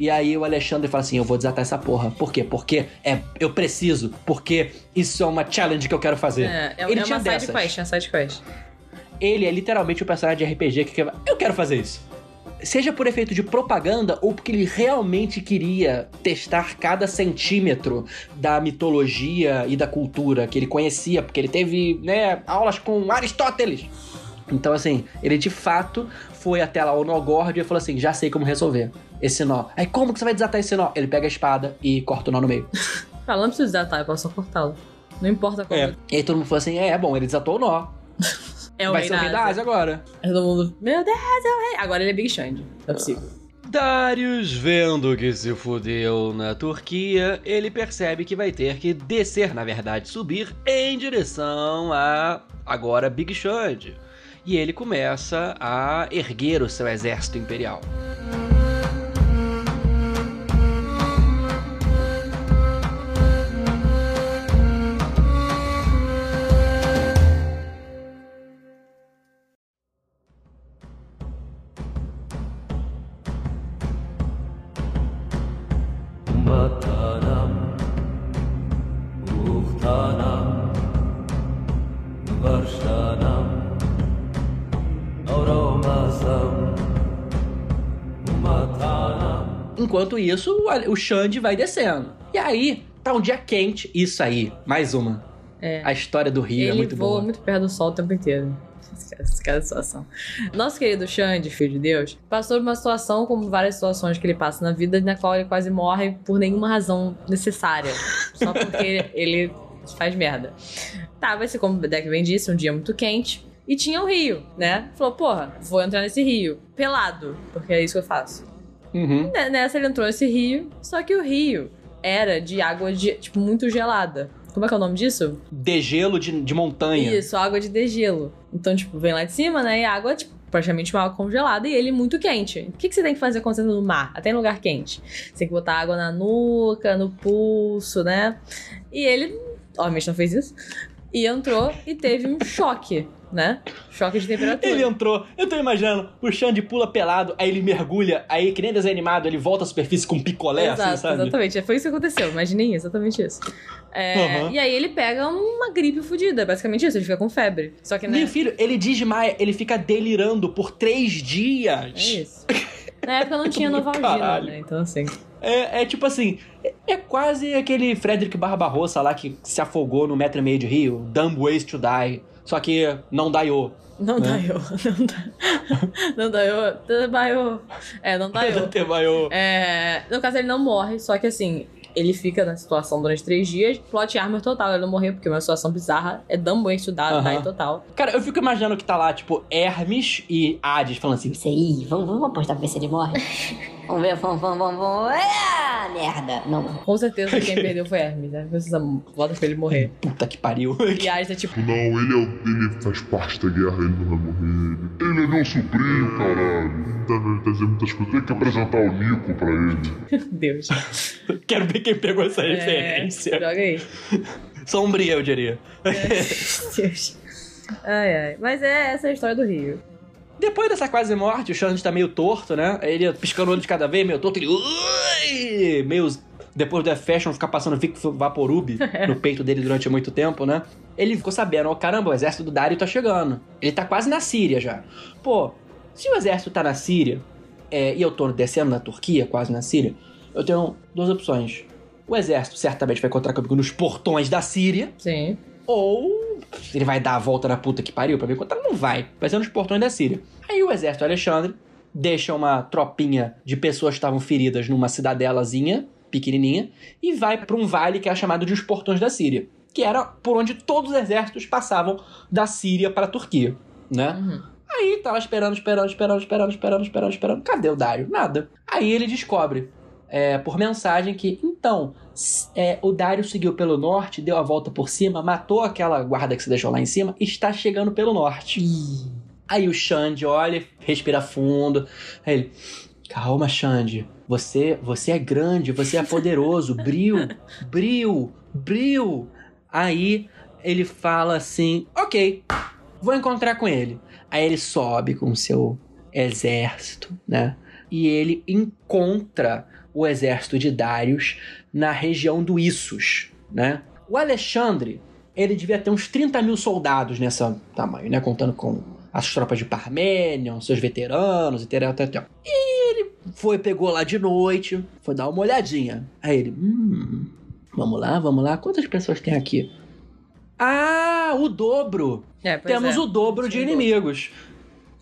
E aí o Alexandre fala assim: eu vou desatar essa porra. Por quê? Porque é, eu preciso. Porque isso é uma challenge que eu quero fazer. É, é, Ele é tinha uma side dessas. quest, é side quest. Ele é literalmente o personagem de RPG que quer. Eu quero fazer isso. Seja por efeito de propaganda ou porque ele realmente queria testar cada centímetro da mitologia e da cultura que ele conhecia, porque ele teve, né, aulas com Aristóteles. Então, assim, ele de fato foi até lá o Nogórdio e falou assim: já sei como resolver esse nó. Aí, como que você vai desatar esse nó? Ele pega a espada e corta o nó no meio. Fala, não precisa desatar, eu posso só cortá-lo. Não importa como. É. E aí todo mundo falou assim: é, bom, ele desatou o nó. É o vai rei ser o da rei da Ásia. Agora. Aí todo mundo, meu Deus, é o rei. Agora ele é Big Xande. Não é possível. Darius, vendo que se fudeu na Turquia, ele percebe que vai ter que descer, na verdade, subir em direção a agora Big Xande. E ele começa a erguer o seu exército imperial. Isso, o Xande vai descendo. E aí, tá um dia quente. Isso aí, mais uma. É. A história do Rio é ele muito voa boa. muito perto do sol o tempo inteiro. Cada situação. Nosso querido Xande, filho de Deus, passou por uma situação, como várias situações que ele passa na vida, na qual ele quase morre por nenhuma razão necessária. Só porque ele faz merda. Tava esse, como o Deck bem disse, um dia muito quente. E tinha o rio, né? Falou, porra, vou entrar nesse rio. Pelado, porque é isso que eu faço. Uhum. Ne- Nessa ele entrou nesse rio, só que o rio era de água, de, tipo, muito gelada. Como é que é o nome disso? Degelo de, de montanha. Isso, água de degelo. Então, tipo, vem lá de cima, né? E a água, tipo, praticamente uma água congelada e ele muito quente. O que, que você tem que fazer quando você tá no mar? Até em lugar quente. Você tem que botar água na nuca, no pulso, né? E ele, obviamente, não fez isso. E entrou e teve um choque, né? Choque de temperatura. Ele entrou, eu tô imaginando, o Xande pula pelado, aí ele mergulha, aí que nem desenho animado, ele volta à superfície com um picolé, Exato, assim, sabe? exatamente. Foi isso que aconteceu. Imaginem, exatamente isso. É, Uhum. E aí ele pega uma gripe fodida, basicamente isso. Ele fica com febre. Só que, né? Meu filho, ele desmaia, ele fica delirando por três É dias. isso. Na época não tinha Novalgina, né? Então, assim. É, é tipo assim, é, é quase aquele Frederick Barbarossa lá que se afogou no metro e meio de Rio, Dumb Ways to Die, só que não daiou. Não né? dá eu. Não dá. Não dá eu. Não dá eu. É, não. Ter maior. É, no caso, ele não morre, só que assim, ele fica na situação durante três dias, plot armor total, ele não morreu, porque é uma situação bizarra, é dumbo estudado, Aham. die total. Cara, eu fico imaginando que tá lá, tipo, Hermes e Hades falando assim. Isso aí, vamos, vamos apostar pra ver se ele morre? vamos ver, vamos, vamos, vamos, vamos. Ah, merda. Não, Com certeza quem perdeu foi Hermes, né? Precisa vota pra ele morrer. Puta que pariu. E Hades é tipo, Não, ele, é, o- ele faz parte da guerra, ele não vai morrer. Ele é meu sobrinho, caralho. Deve fazer muitas coisas. Tem que apresentar o Nico pra ele. Deus. Quero ver quem pegou essa É, referência. joga aí. Sombria, eu diria. Deus. Ai, ai. Mas é essa a história do Rio. Depois dessa quase morte, o Xande tá meio torto, né? Ele piscando o olho de cada vez, meio torto, ele. Ui! Meio. Depois do Death Fashion ficar passando Vic Vaporub no peito dele durante muito tempo, né? Ele ficou sabendo, ó, caramba, o exército do Dario tá chegando. Ele tá quase na Síria já. Pô, se o exército tá na Síria, é, e eu tô descendo na Turquia, quase na Síria, eu tenho duas opções. O exército certamente vai encontrar comigo nos portões da Síria, Sim. Ou ele vai dar a volta na puta que pariu pra me encontrar? Não vai. Vai ser nos portões da Síria. Aí o exército Alexandre deixa uma tropinha de pessoas que estavam feridas numa cidadelazinha pequenininha e vai pra um vale que é chamado de os portões da Síria, que era por onde todos os exércitos passavam da Síria para a Turquia, né? Uhum. Aí tá lá esperando, esperando, esperando, esperando, esperando, esperando, esperando. Cadê o Dário? Nada. Aí ele descobre, é, por mensagem, que então é, o Dário seguiu pelo norte, deu a volta por cima, matou aquela guarda que se deixou lá em cima e está chegando pelo norte. Aí o Xande olha, respira fundo. Aí ele. Calma, Xande. Você, você é grande, você é poderoso. Bril, bril, bril. Aí ele fala assim: Ok, vou encontrar com ele. Aí ele sobe com o seu exército, né? E ele encontra o exército de Darius na região do Issus, né? O Alexandre, ele devia ter uns 30 mil soldados nessa tamanho, né? Contando com as tropas de Parmenion, seus veteranos e tal, tal. E ele foi, pegou lá de noite, foi dar uma olhadinha. Aí ele, hum, vamos lá, vamos lá. Quantas pessoas tem aqui? Ah, o dobro. É, Temos é. o dobro de Sim, inimigos.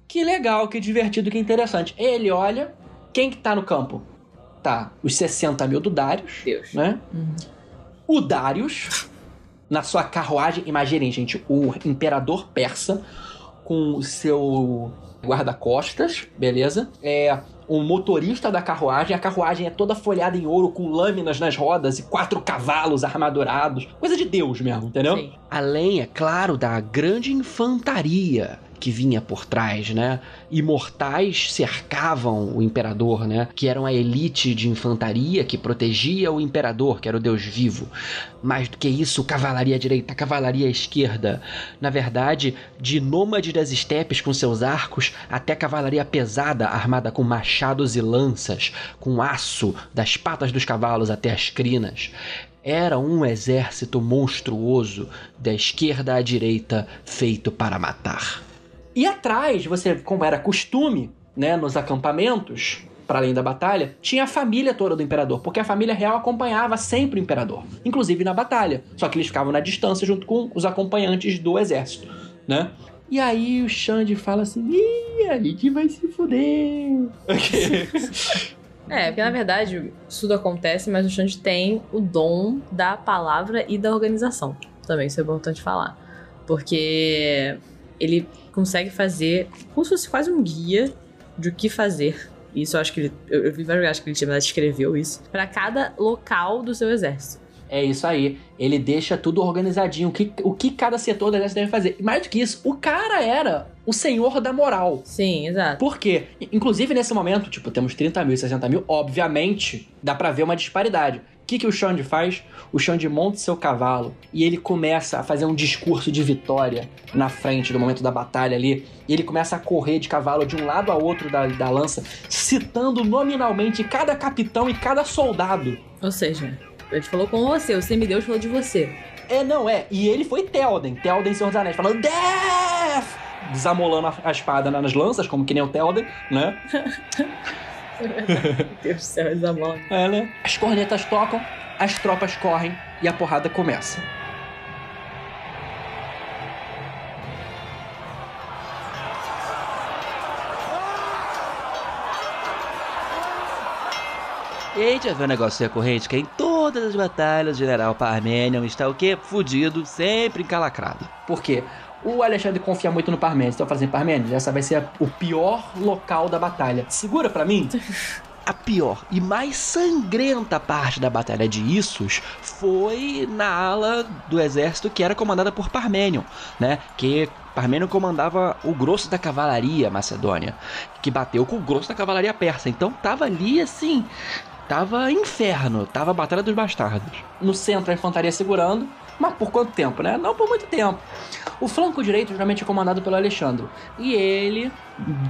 Que legal, que divertido, que interessante. Ele olha, quem que tá no campo? Tá, os 60 mil do Darius, Deus. né? O Darius, na sua carruagem, imaginem, gente, o imperador persa com o seu guarda-costas, beleza? É um motorista da carruagem, a carruagem é toda folhada em ouro com lâminas nas rodas e quatro cavalos armadurados. Coisa de Deus mesmo, entendeu? Sim. Além, é claro, da grande infantaria que vinha por trás, né? Imortais cercavam o imperador, né? Que eram a elite de infantaria que protegia o imperador, que era o deus vivo. Mais do que isso, cavalaria direita, cavalaria esquerda. Na verdade, de nômade das estepes com seus arcos até cavalaria pesada armada com machados e lanças, com aço das patas dos cavalos até as crinas. Era um exército monstruoso, da esquerda à direita, feito para matar. E atrás, você, como era costume, né, nos acampamentos, para além da batalha, tinha a família toda do imperador, porque a família real acompanhava sempre o imperador, inclusive na batalha. Só que eles ficavam na distância junto com os acompanhantes do exército, né? E aí o Xande fala assim: Ih, a gente vai se fuder. É, porque na verdade isso tudo acontece, mas o Xande tem o dom da palavra e da organização. Também, isso é importante falar. Porque ele consegue fazer como se fosse quase um guia de o que fazer. Isso eu acho que ele. Eu, eu vi vários lugares que ele tinha, escreveu isso. Pra cada local do seu exército. É isso aí. Ele deixa tudo organizadinho. O que, o que cada setor do exército deve fazer. E mais do que isso, o cara era o senhor da moral. Sim, exato. Por quê? Inclusive, nesse momento, tipo, temos 30 mil, 60 mil, obviamente, dá pra ver uma disparidade. O que, que o Xande faz? O Xande monta seu cavalo e ele começa a fazer um discurso de vitória na frente do momento da batalha ali. E ele começa a correr de cavalo de um lado a outro da, da lança, citando nominalmente cada capitão e cada soldado. Ou seja, ele falou com você, o semideus falou de você. É, não, é. E ele foi Telden, Telden Senhor dos Anéis, falando Death! Desamolando a, a espada nas lanças, como que nem o Telden, né? Meu Deus do céu, eles amam. É, né? As cornetas tocam, as tropas correm e a porrada começa. E aí, já viu um negócio recorrente que em todas as batalhas, o general Parmenion está o quê? Fudido, sempre encalacrado. Por quê? O Alexandre confia muito no Parmênides. Então, fazendo Parmênides, essa vai ser o pior local da batalha. Segura pra mim? A pior e mais sangrenta parte da Batalha de Issus foi na ala do exército que era comandada por Parmênion, né? Que Parmênion comandava o grosso da cavalaria macedônia, que bateu com o grosso da cavalaria persa. Então tava ali assim, tava inferno, tava a Batalha dos Bastardos. No centro, a infantaria segurando. Mas por quanto tempo, né? Não por muito tempo. O flanco direito geralmente é comandado pelo Alexandre. E ele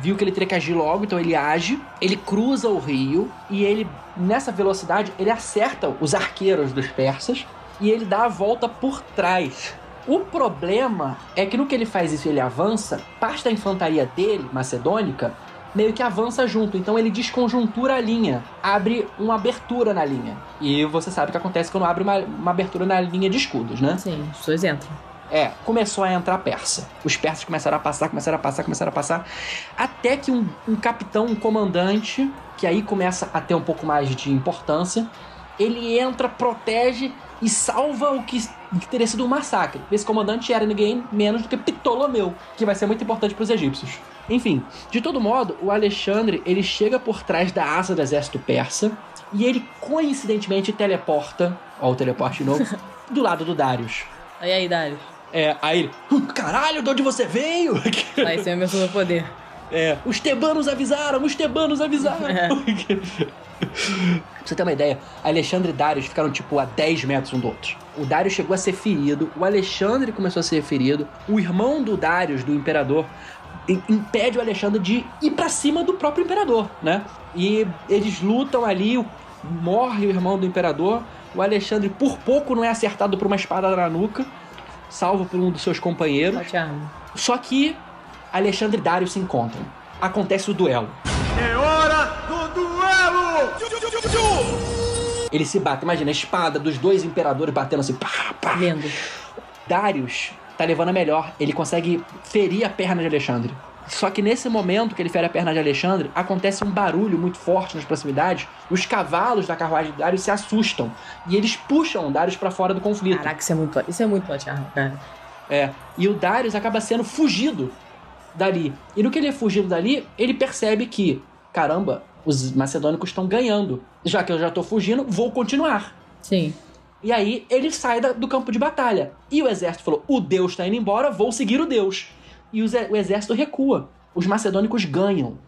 viu que ele teria que agir logo, então ele age, ele cruza o rio e ele, nessa velocidade, ele acerta os arqueiros dos persas e ele dá a volta por trás. O problema é que no que ele faz isso ele avança, parte da infantaria dele, macedônica, meio que avança junto. Então ele desconjuntura a linha, abre uma abertura na linha. E você sabe o que acontece quando abre uma, uma abertura na linha de escudos, né? Sim, as pessoas entram. É, começou a entrar persa. Os persas começaram a passar, começaram a passar, começaram a passar. Até que um, um capitão, um comandante, que aí começa a ter um pouco mais de importância, ele entra, protege e salva o que, que teria sido um massacre. Esse comandante era ninguém menos do que Ptolomeu, que vai ser muito importante para os egípcios. Enfim, de todo modo, o Alexandre ele chega por trás da asa do exército persa e ele coincidentemente teleporta, ó o teleporte de novo, do lado do Darius. Aí aí, Darius. É, aí ele, "Hum, caralho, de onde você veio? Aí você é meu superpoder. É, os tebanos avisaram, os tebanos avisaram. É. pra você ter uma ideia, Alexandre e Darius ficaram tipo a 10 metros um do outro. O Darius chegou a ser ferido, o Alexandre começou a ser ferido, o irmão do Darius, do imperador, im- impede o Alexandre de ir pra cima do próprio imperador, né? E eles lutam ali, o- morre o irmão do imperador, o Alexandre por pouco não é acertado por uma espada na nuca, salvo por um dos seus companheiros. Só que Alexandre e Darius se encontram. Acontece o duelo. É hora do duelo! Eles se batem, imagina, a espada dos dois imperadores batendo assim, pá, pá. Lindo. Darius tá levando a melhor. Ele consegue ferir a perna de Alexandre. Só que nesse momento que ele fere a perna de Alexandre, acontece um barulho muito forte nas proximidades. Os cavalos da carruagem de Darius se assustam. E eles puxam o Darius pra fora do conflito. Caraca, isso é muito, isso é muito cara. É. E o Darius acaba sendo fugido dali. E no que ele é fugido dali, ele percebe que, caramba, os macedônicos estão ganhando. Já que eu já tô fugindo, vou continuar. Sim. E aí ele sai da- do campo de batalha. E o exército falou: o Deus tá indo embora, vou seguir o Deus. E o, o exército recua. Os macedônicos ganham.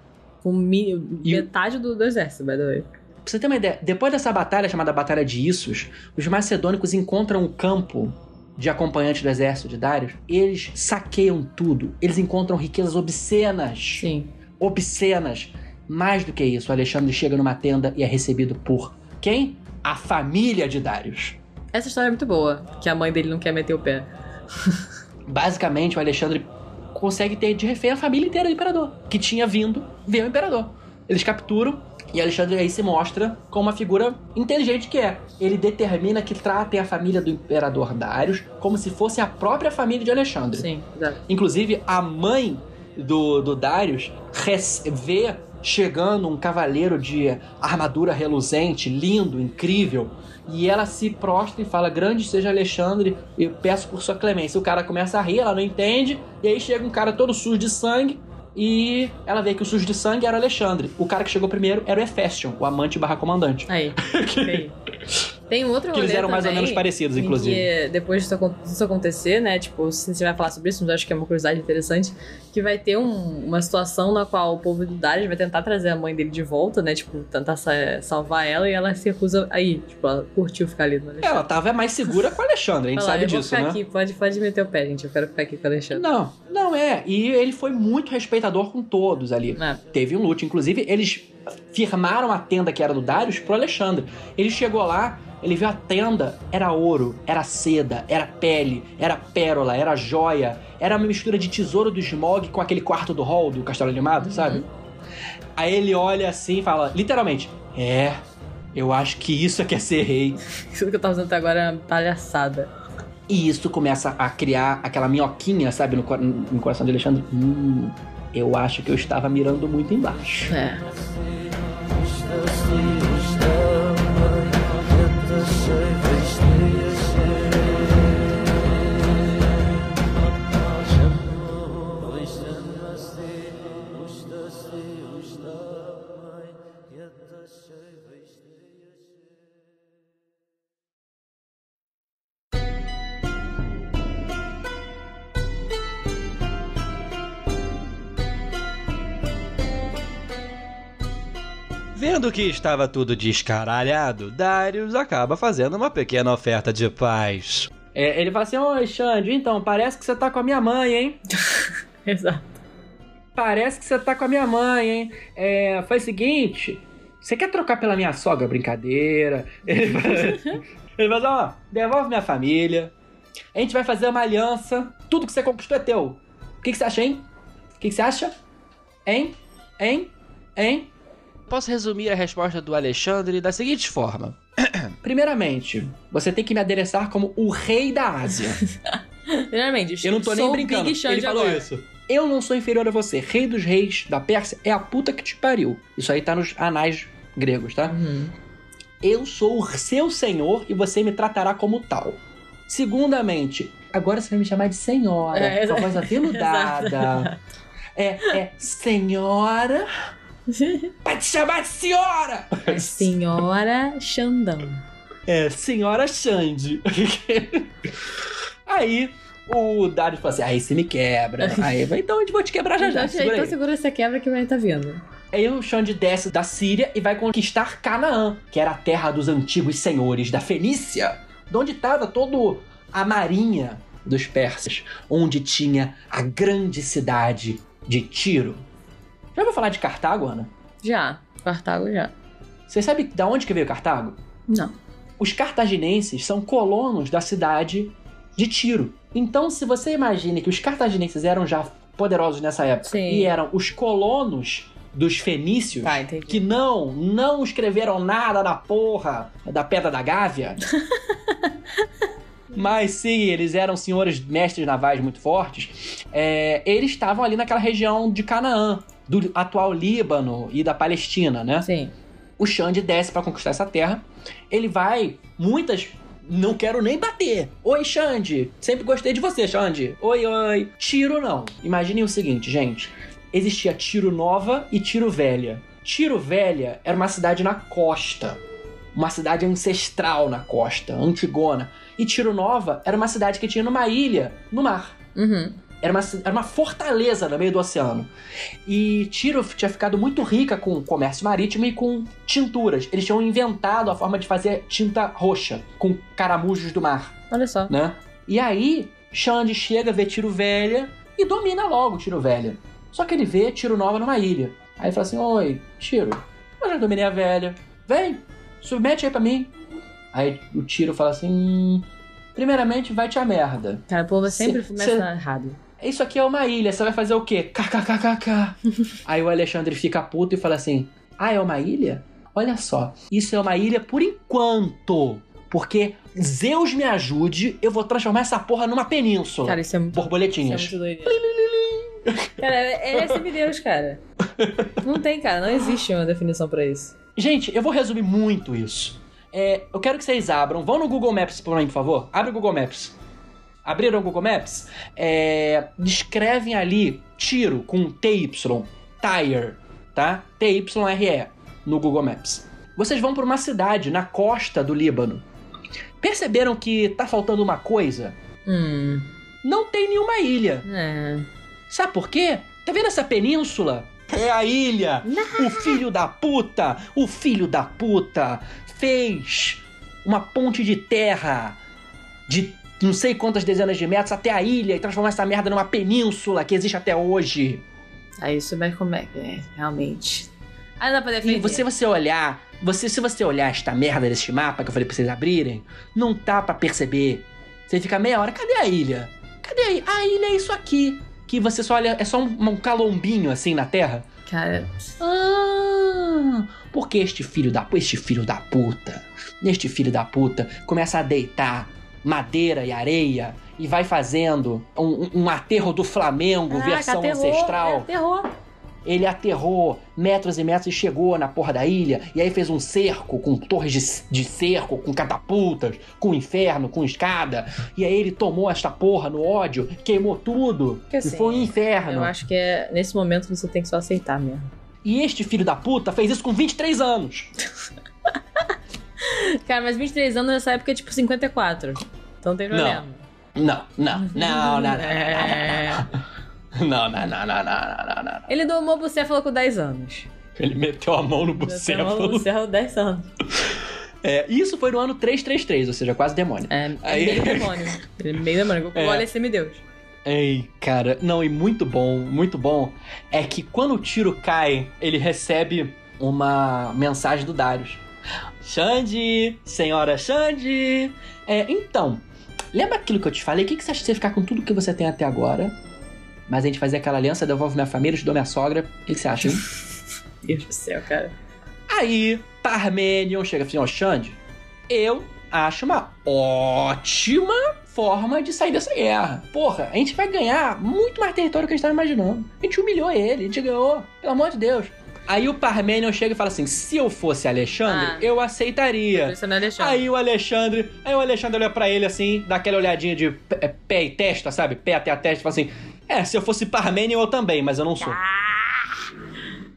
Com mi- o- metade do, do exército, by the way. Pra você ter uma ideia, depois dessa batalha chamada Batalha de Issus, os macedônicos encontram um campo de acompanhantes do exército de Darius. Eles saqueiam tudo. Eles encontram riquezas obscenas. Sim. Obscenas. Mais do que isso, o Alexandre chega numa tenda e é recebido por quem? A família de Darius. Essa história é muito boa, que a mãe dele não quer meter o pé. Basicamente, o Alexandre consegue ter de refém a família inteira do imperador, que tinha vindo ver o imperador. Eles capturam e Alexandre aí se mostra como uma figura inteligente que é. Ele determina que tratem a família do imperador Darius como se fosse a própria família de Alexandre. Sim, exato. Inclusive, a mãe do, do Darius vê chegando um cavaleiro de armadura reluzente, lindo, incrível, e ela se prostra e fala: Grande seja Alexandre, eu peço por sua clemência. O cara começa a rir, ela não entende, e aí chega um cara todo sujo de sangue. E ela vê que o sujo de sangue era o Alexandre. O cara que chegou primeiro era o Hefestion, o amante barra comandante. Aí. ok. Tem um outro Que eles eram mais ou menos parecidos, inclusive. Que depois disso, acon- disso acontecer, né? Tipo, se você vai falar sobre isso, mas acho que é uma curiosidade interessante. Que vai ter um- uma situação na qual o povo do Darius vai tentar trazer a mãe dele de volta, né? Tipo, tentar sa- salvar ela e ela se recusa aí. Tipo, ela curtiu ficar ali no Alexandre. Ela tava mais segura com o Alexandre, a gente Fala, sabe eu vou disso, ficar né? aqui, pode, pode meter o pé, gente. Eu quero ficar aqui com o Alexandre. Não, não é. E ele foi muito respeitador com todos ali. É. Teve um loot. Inclusive, eles firmaram a tenda que era do Darius pro Alexandre. Ele chegou lá, ele viu a tenda, era ouro, era seda, era pele, era pérola, era joia, era uma mistura de tesouro do Smog com aquele quarto do hall do Castelo Animado, sabe? Aí ele olha assim e fala, literalmente, é, eu acho que isso é que é ser rei. Isso que eu tava fazendo até agora é uma palhaçada. E isso começa a criar aquela minhoquinha, sabe, no, no coração de Alexandre. Hum, eu acho que eu estava mirando muito embaixo. É. Vendo que estava tudo descaralhado, Darius acaba fazendo uma pequena oferta de paz. É, ele fala assim, ô Xande, então, parece que você tá com a minha mãe, hein? Exato. Parece que você tá com a minha mãe, hein? É, faz o seguinte, você quer trocar pela minha sogra? Brincadeira. Ele fala, ele fala assim, ó, devolve minha família. A gente vai fazer uma aliança. Tudo que você conquistou é teu. O que, que você acha, hein? O que, que você acha? Hein? Hein? Hein? Posso resumir a resposta do Alexandre da seguinte forma: Primeiramente, você tem que me adereçar como o rei da Ásia. Primeiramente, Eu não tô nem brincando. Ele falou agora. isso. Eu não sou inferior a você. Rei dos reis da Pérsia é a puta que te pariu. Isso aí tá nos anais gregos, tá? Uhum. Eu sou o seu senhor e você me tratará como tal. Segundamente, agora você vai me chamar de senhora, É, com a voz aveludada. É, é, senhora. Vai te chamar de senhora! Senhora Xandão. É, senhora Xande. aí, o Darius fala assim, aí você me quebra. Aí, então eu vou te quebrar já já, Então, segura então aí. segura essa quebra que vai estar vindo. Aí o Xande desce da Síria e vai conquistar Canaã, que era a terra dos antigos senhores da Fenícia, de onde estava toda a marinha dos persas, onde tinha a grande cidade de Tiro. Já ouviu falar de Cartago, Ana? Já. Cartago já. Você sabe de onde que veio Cartago? Não. Os cartaginenses são colonos da cidade de Tiro. Então, se você imagina que os cartaginenses eram já poderosos nessa época Sim. e eram os colonos dos fenícios, Tá, que não, não escreveram nada na porra da Pedra da Gávea. Mas sim, eles eram senhores mestres navais muito fortes. é, eles estavam ali naquela região de Canaã, do atual Líbano e da Palestina, né? Sim. O Xande desce pra conquistar essa terra. Ele vai, muitas. Não quero nem bater. Oi, Xande. Sempre gostei de você, Xande. Oi, oi. Tiro não. Imaginem o seguinte, gente. Existia Tiro Nova e Tiro Velha. Tiro Velha era uma cidade na costa. Uma cidade ancestral na costa, antigona. E Tiro Nova era uma cidade que tinha numa ilha, no mar. Uhum. Era uma, era uma fortaleza no meio do oceano. E Tiro tinha ficado muito rica com comércio marítimo e com tinturas. Eles tinham inventado a forma de fazer tinta roxa, com caramujos do mar, Olha só. né? E aí, Xande chega, vê Tiro Velha e domina logo Tiro Velha. Só que ele vê Tiro Nova numa ilha. Aí ele fala assim: Oi, Tiro, eu já dominei a velha. Vem, submete aí pra mim. Aí o Tiro fala assim: "Hum, Primeiramente, vai te a merda. Cara, o povo sempre Cê- começa cê- errado. Isso aqui é uma ilha, você vai fazer o quê? KKKKK. Aí o Alexandre fica puto e fala assim: Ah, é uma ilha? Olha só, isso é uma ilha por enquanto. Porque Zeus me ajude, eu vou transformar essa porra numa península. Cara, isso é muito, isso é Borboletinhas. muito doido. Cara, ele é semideus, cara. Não tem, cara. Não existe uma definição pra isso. Gente, eu vou resumir muito isso. É, eu quero que vocês abram. Vão no Google Maps pra mim, por favor. Abre o Google Maps. Abriram o Google Maps? É, descrevem ali tiro com TY, tire, tá? T-Y-R-E no Google Maps. Vocês vão pra uma cidade na costa do Líbano. Perceberam que tá faltando uma coisa? Hum. Não tem nenhuma ilha. É. Sabe por quê? Tá vendo essa península? É a ilha! O filho da puta! O filho da puta fez uma ponte de terra de não sei quantas dezenas de metros até a ilha e transformou essa merda numa península que existe até hoje. Aí isso vai como é é, realmente. Aí dá pra E defender. você, você olhar, você, se você olhar esta merda deste mapa que eu falei pra vocês abrirem, não tá pra perceber. Você fica meia hora, cadê a ilha? Cadê a ilha? A ilha é isso aqui. Que você só olha, é só um, um calombinho assim na terra. Cara, Ah, porque este filho da este filho da puta, este filho da puta começa a deitar madeira e areia e vai fazendo um, um- aterro do Flamengo, caraca, versão aterrou, ancestral. É, aterrou. Ele aterrou metros e metros e chegou na porra da ilha. E aí fez um cerco com torres de, de cerco, com catapultas, com inferno, com escada. E aí ele tomou esta porra no ódio, queimou tudo. Porque, e assim, foi um inferno. Eu acho que é, nesse momento você tem que só aceitar mesmo. E este filho da puta fez isso com 23 anos. Cara, mas 23 anos nessa época é tipo 54. Então não tem problema. Não, não, não, não, não. Não, não, não, não, não, não, não, não. Ele domou bucéfalo com 10 anos. Ele meteu a mão no Você é uma bucéfalo. Luciano 10 anos. É, isso foi no ano 333, ou seja, quase demônio. É, Aí- meio demônio. Ele é meio demônio. É. Olha semideus. Ei, cara, não, e muito bom, muito bom é que quando o tiro cai, ele recebe uma mensagem do Darius. Xande, senhora Xande. É, então, lembra aquilo que eu te falei? O que, que você acha de você ficar com tudo que você tem até agora? Mas a gente fazer aquela aliança, devolve minha família, te dou minha sogra. O que, que você acha, hein? Deus do céu, cara. Aí, Parmenion chega e fala assim, ó, Xande, eu acho uma ótima forma de sair dessa guerra. Porra, a gente vai ganhar muito mais território do que a gente tava imaginando. A gente humilhou ele, a gente ganhou, pelo amor de Deus. Aí o Parmenion chega e fala assim, se eu fosse Alexandre, Ah. eu aceitaria. É Alexandre. Aí o Alexandre, aí o Alexandre olha pra ele assim, dá aquela olhadinha de pé, pé e testa, sabe? Pé até a testa, e fala assim: É, se eu fosse Parmenion eu também, mas eu não sou.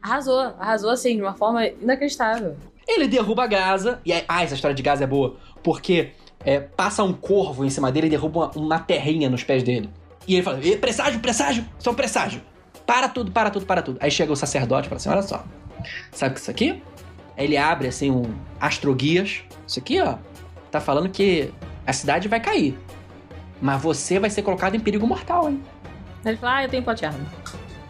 Arrasou. Arrasou, assim, de uma forma inacreditável. Ele derruba Gaza, e aí, ah, essa história de Gaza é boa, porque é, passa um corvo em cima dele e derruba uma, uma terrinha nos pés dele. E ele fala: "Ê, presságio, presságio, são presságio. Para tudo, para tudo, para tudo. Aí chega o sacerdote e fala assim: olha só, sabe o que é isso aqui? Aí ele abre assim um astroguias. Isso aqui, ó, tá falando que a cidade vai cair. Mas você vai ser colocado em perigo mortal, hein? Aí ele fala, ah, eu tenho pote arma.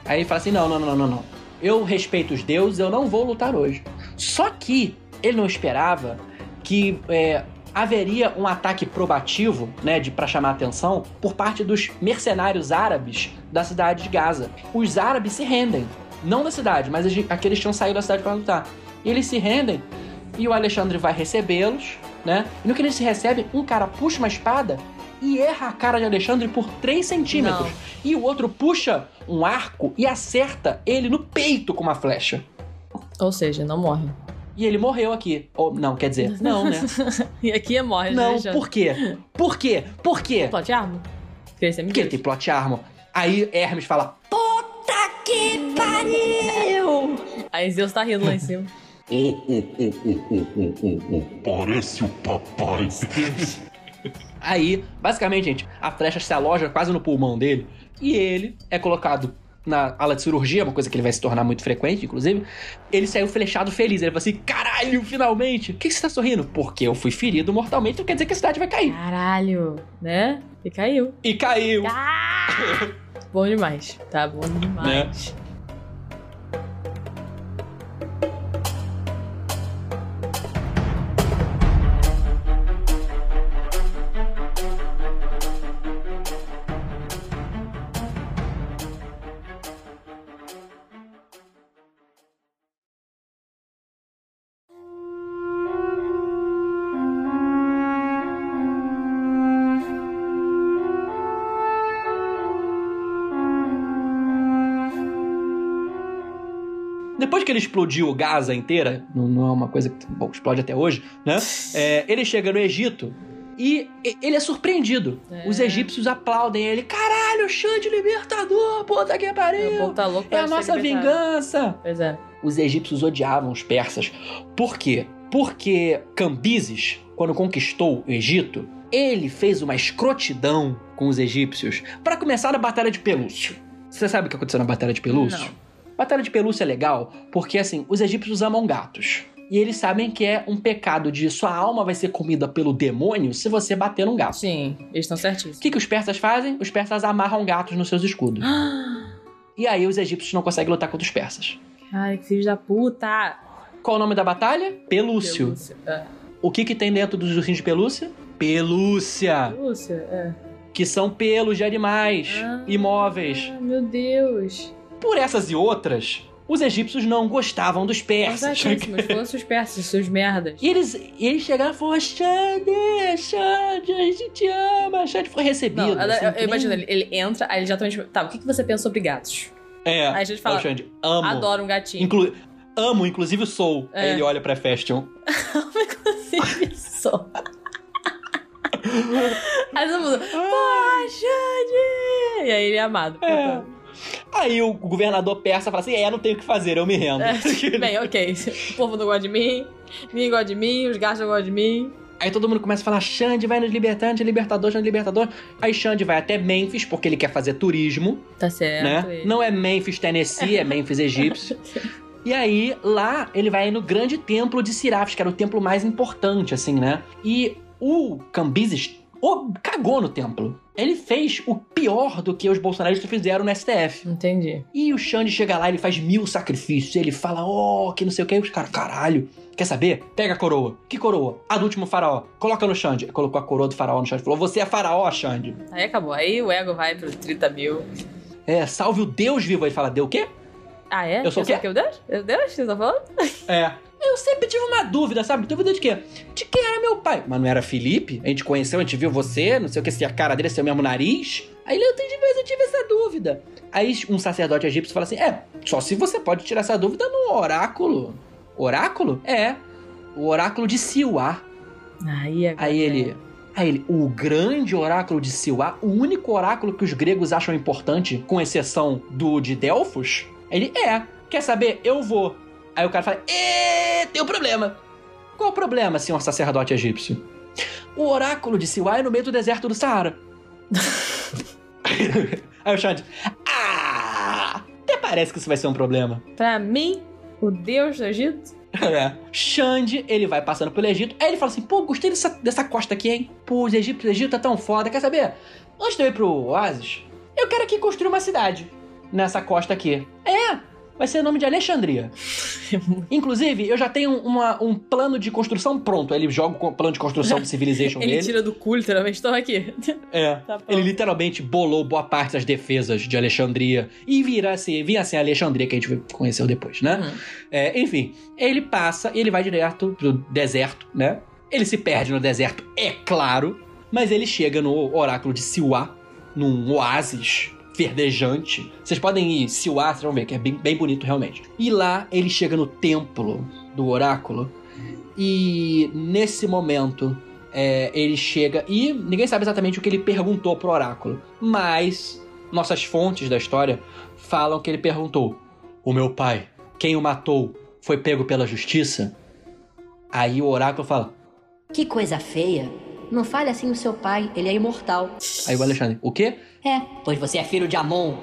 Aí ele fala assim: não, não, não, não, não. Eu respeito os deuses, eu não vou lutar hoje. Só que ele não esperava que é, haveria um ataque probativo, né, de para chamar a atenção, por parte dos mercenários árabes da cidade de Gaza. Os árabes se rendem, não da cidade, mas aqueles tinham saído da cidade para lutar. E eles se rendem e o Alexandre vai recebê-los, né? E no que eles se recebem, um cara puxa uma espada e erra a cara de Alexandre por 3 centímetros. Não. E o outro puxa um arco e acerta ele no peito com uma flecha. Ou seja, não morre. E ele morreu aqui. Ou não, quer dizer, não, né? E aqui é morre, né, não, por quê? Por quê? Por quê? Porque ele sempre Porque ele tem plot armor. Aí Hermes fala: Que pariu! Aí Zeus tá rindo lá em cima. Oh, oh, oh, oh, oh, oh, oh. Parece o papai. Aí, basicamente, gente, a flecha se aloja quase no pulmão dele e ele é colocado na ala de cirurgia, uma coisa que ele vai se tornar muito frequente, inclusive. Ele saiu flechado feliz. Ele falou assim: caralho, finalmente! O que, que você tá sorrindo? Porque eu fui ferido mortalmente, então quer dizer que a cidade vai cair. Caralho, né? E caiu. E caiu. Ah! bom demais. Tá bom demais. Depois explodiu Gaza inteira, não, não é uma coisa que bom, explode até hoje, né? É, ele chega no Egito e ele é surpreendido. É. Os egípcios aplaudem ele. Caralho, Xande libertador, puta que pariu! povo tá louco É a nossa vingança! Pois é. Os egípcios odiavam os persas. Por quê? Porque Cambises, quando conquistou o Egito, ele fez uma escrotidão com os egípcios para começar na Batalha de Pelúcio. Você sabe o que aconteceu na Batalha de Pelúcio? Não. Batalha de Pelúcio é legal porque, assim, os egípcios amam gatos. E eles sabem que é um pecado de sua alma vai ser comida pelo demônio se você bater num gato. Sim, eles estão certíssimos. O que, que os persas fazem? Os persas amarram gatos nos seus escudos. E aí os egípcios não conseguem lutar contra os persas. Ai, que filhos da puta. Qual o nome da batalha? Pelúcio. Pelúcia. É. O que, que tem dentro dos ursinhos de pelúcia? Pelúcia! Pelúcia, é. Que são pelos de animais Ah. imóveis. Meu Deus. Por essas e outras, os egípcios não gostavam dos persas. certíssimos. Foram seus persas, seus merdas. E eles, eles chegaram e falaram: Xande, Xande, a gente te ama. Xande foi recebido. Não, assim, eu, eu nem- imagino, ele, ele entra, aí ele já tá tá, o que, que você pensa sobre gatos? É, Aí a gente fala, Xande, amo. Adoro um gatinho. Inclu- amo, inclusive sou. É. Aí ele olha pra Festion. Inclusive, sou. aí todo mundo, porra, Xande! E aí ele é amado. É. portanto. Aí o governador persa fala assim: É, não tenho o que fazer, eu me rendo. É, bem, ok. O povo não gosta de mim, ninguém gosta de mim, os gatos não gostam de mim. Aí todo mundo começa a falar: Xande vai nos é libertador, Xande libertador. Aí Xande vai até Memphis, porque ele quer fazer turismo, Tá certo. né? Não é Memphis, Tennessee, é Memphis egípcio. E aí, lá, ele vai no grande templo de Sirafis, que era o templo mais importante, assim, né? E o Cambises o- cagou no templo. Ele fez o pior do que os bolsonaristas fizeram no STF. Entendi. E o Xande chega lá, ele faz mil sacrifícios. Ele fala, ó, que não sei o que. E os caras, caralho, quer saber? Pega a coroa. Que coroa? A do último faraó. Coloca no Xande. Colocou a coroa do faraó no Xande. Falou, você é faraó, Xande. Aí acabou. Aí o ego vai pro 30 mil. É, salve o Deus vivo. Ele fala, deu o quê? Ah, é? Eu sou o quê? o Deus? Eu Deus? Você tá falando? É. Eu sempre tive uma dúvida, sabe? Dúvida de quê? De quem era meu pai. Mas não era Felipe? A gente conheceu, a gente viu você, não sei o que, se a cara dele é seu mesmo nariz. Aí eu tive, eu tive essa dúvida. Aí um sacerdote egípcio fala assim: é, só se você pode tirar essa dúvida no oráculo. Oráculo? É. O oráculo de Siuá. Aí, agora Aí é. ele. Aí ele, o grande oráculo de Siuá, o único oráculo que os gregos acham importante, com exceção do de Delfos, ele é. Quer saber? Eu vou. Aí o cara fala: Ê, tem um problema. Qual o problema, senhor sacerdote egípcio? O oráculo de Siuá é no meio do deserto do Saara. Aí o Xande, ah, até parece que isso vai ser um problema. Pra mim, o Deus do Egito? É. Xande, ele vai passando pelo Egito. Aí ele fala assim: pô, gostei dessa, dessa costa aqui, hein? Pô, os egípcios, o Egito tá tão foda. Quer saber? Antes de eu ir pro Oasis, eu quero aqui construir uma cidade nessa costa aqui. É, vai ser o nome de Alexandria. Inclusive, eu já tenho uma- um plano de construção pronto. Ele joga o plano de construção do Civilization Ele dele. tira do cu, literalmente. Então aqui. É. Tá. Ele literalmente bolou boa parte das defesas de Alexandria e vira assim, vinha assim a Alexandria que a gente conheceu depois, né? Uhum. É, enfim, ele passa e ele vai direto pro deserto, né? Ele se perde no deserto, é claro, mas ele chega no oráculo de Siuá, num oásis verdejante. Vocês podem ir Siuá, vocês vão ver que é bem, bem bonito realmente. E lá ele chega no templo do oráculo e nesse momento é, ele chega e ninguém sabe exatamente o que ele perguntou pro oráculo, mas nossas fontes da história falam que ele perguntou: O meu pai, quem o matou, foi pego pela justiça? Aí o oráculo fala: Que coisa feia. Não fale assim do seu pai, ele é imortal. Aí o Alexandre: O quê? É, pois você é filho de Amon.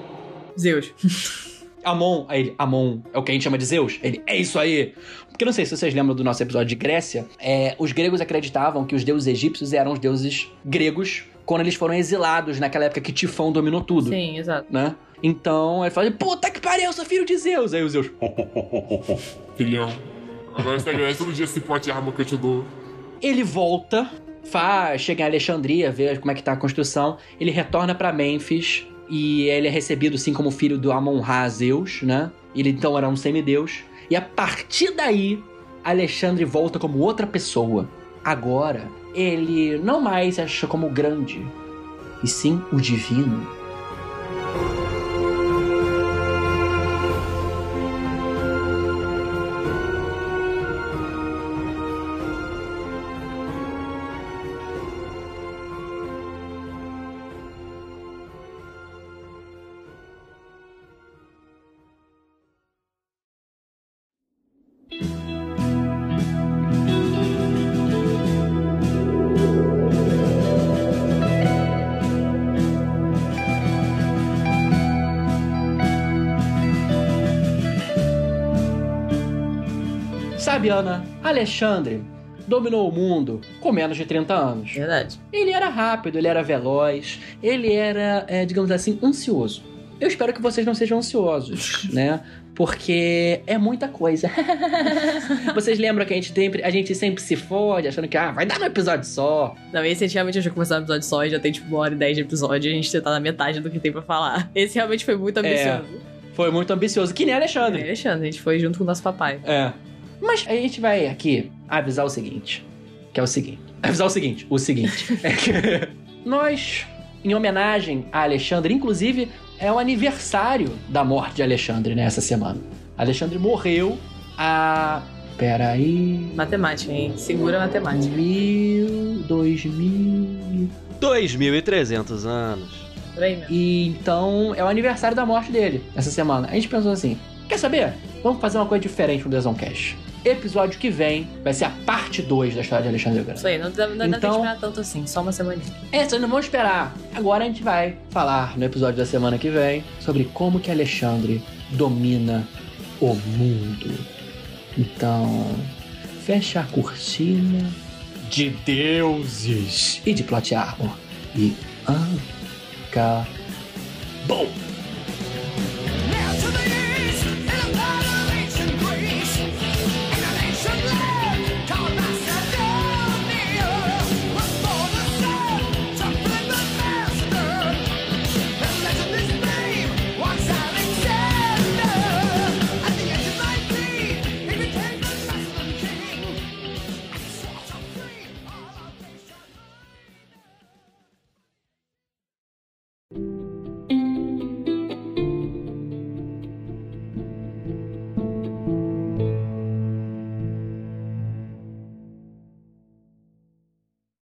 Zeus. Amon. Aí ele: Amon é o que a gente chama de Zeus? Ele: É isso aí. Porque eu não sei se vocês lembram do nosso episódio de Grécia, é, os gregos acreditavam que os deuses egípcios eram os deuses gregos quando eles foram exilados naquela época que Tifão dominou tudo. Sim, exato. né? Então ele fala: Puta que pariu, eu sou filho de Zeus. Aí o Zeus: Filhão. Agora você agradece todo dia esse pote de arma que eu te dou. Ele volta, faz, chega em Alexandria, vê como é que tá a construção. Ele retorna pra Memphis e ele é recebido assim como filho do Amon-Ra Zeus, né? Ele então era um semideus. E a partir daí, Alexandre volta como outra pessoa. Agora, ele não mais acha como grande, e sim o divino. Sabe, Ana, Alexandre dominou o mundo com menos de 30 anos. Verdade. Ele era rápido, ele era veloz, ele era, é, digamos assim, ansioso. Eu espero que vocês não sejam ansiosos, né? Porque é muita coisa. vocês lembram que a gente, sempre, a gente sempre se fode achando que ah, vai dar no episódio só. Não, esse a gente realmente achou que começar um episódio só e já tem tipo uma hora e dez de episódio e a gente tá na metade do que tem pra falar. Esse realmente foi muito ambicioso. Foi muito ambicioso, que nem É. Alexandre. Alexandre, a gente foi junto com o nosso papai. É. Mas a gente vai aqui avisar o seguinte. Que é o seguinte. Avisar o seguinte. O seguinte. é que nós, em homenagem a Alexandre, inclusive, é o aniversário da morte de Alexandre nessa semana. Alexandre morreu a. Peraí. Matemática, hein? Segura a matemática. Mil. Dois mil. 2.300 anos. Por aí mesmo. E então é o aniversário da morte dele essa semana. A gente pensou assim: quer saber? Vamos fazer uma coisa diferente no Desoncast. Episódio que vem vai ser a parte 2 da história de Alexandre o Grande. Isso aí, não não pra Então- esperar tanto assim, só uma semaninha. É, vocês não vão esperar. Agora a gente vai falar no episódio da semana que vem sobre como que Alexandre domina o mundo. Então, fecha a cortina de deuses e de plot armor. E acabou.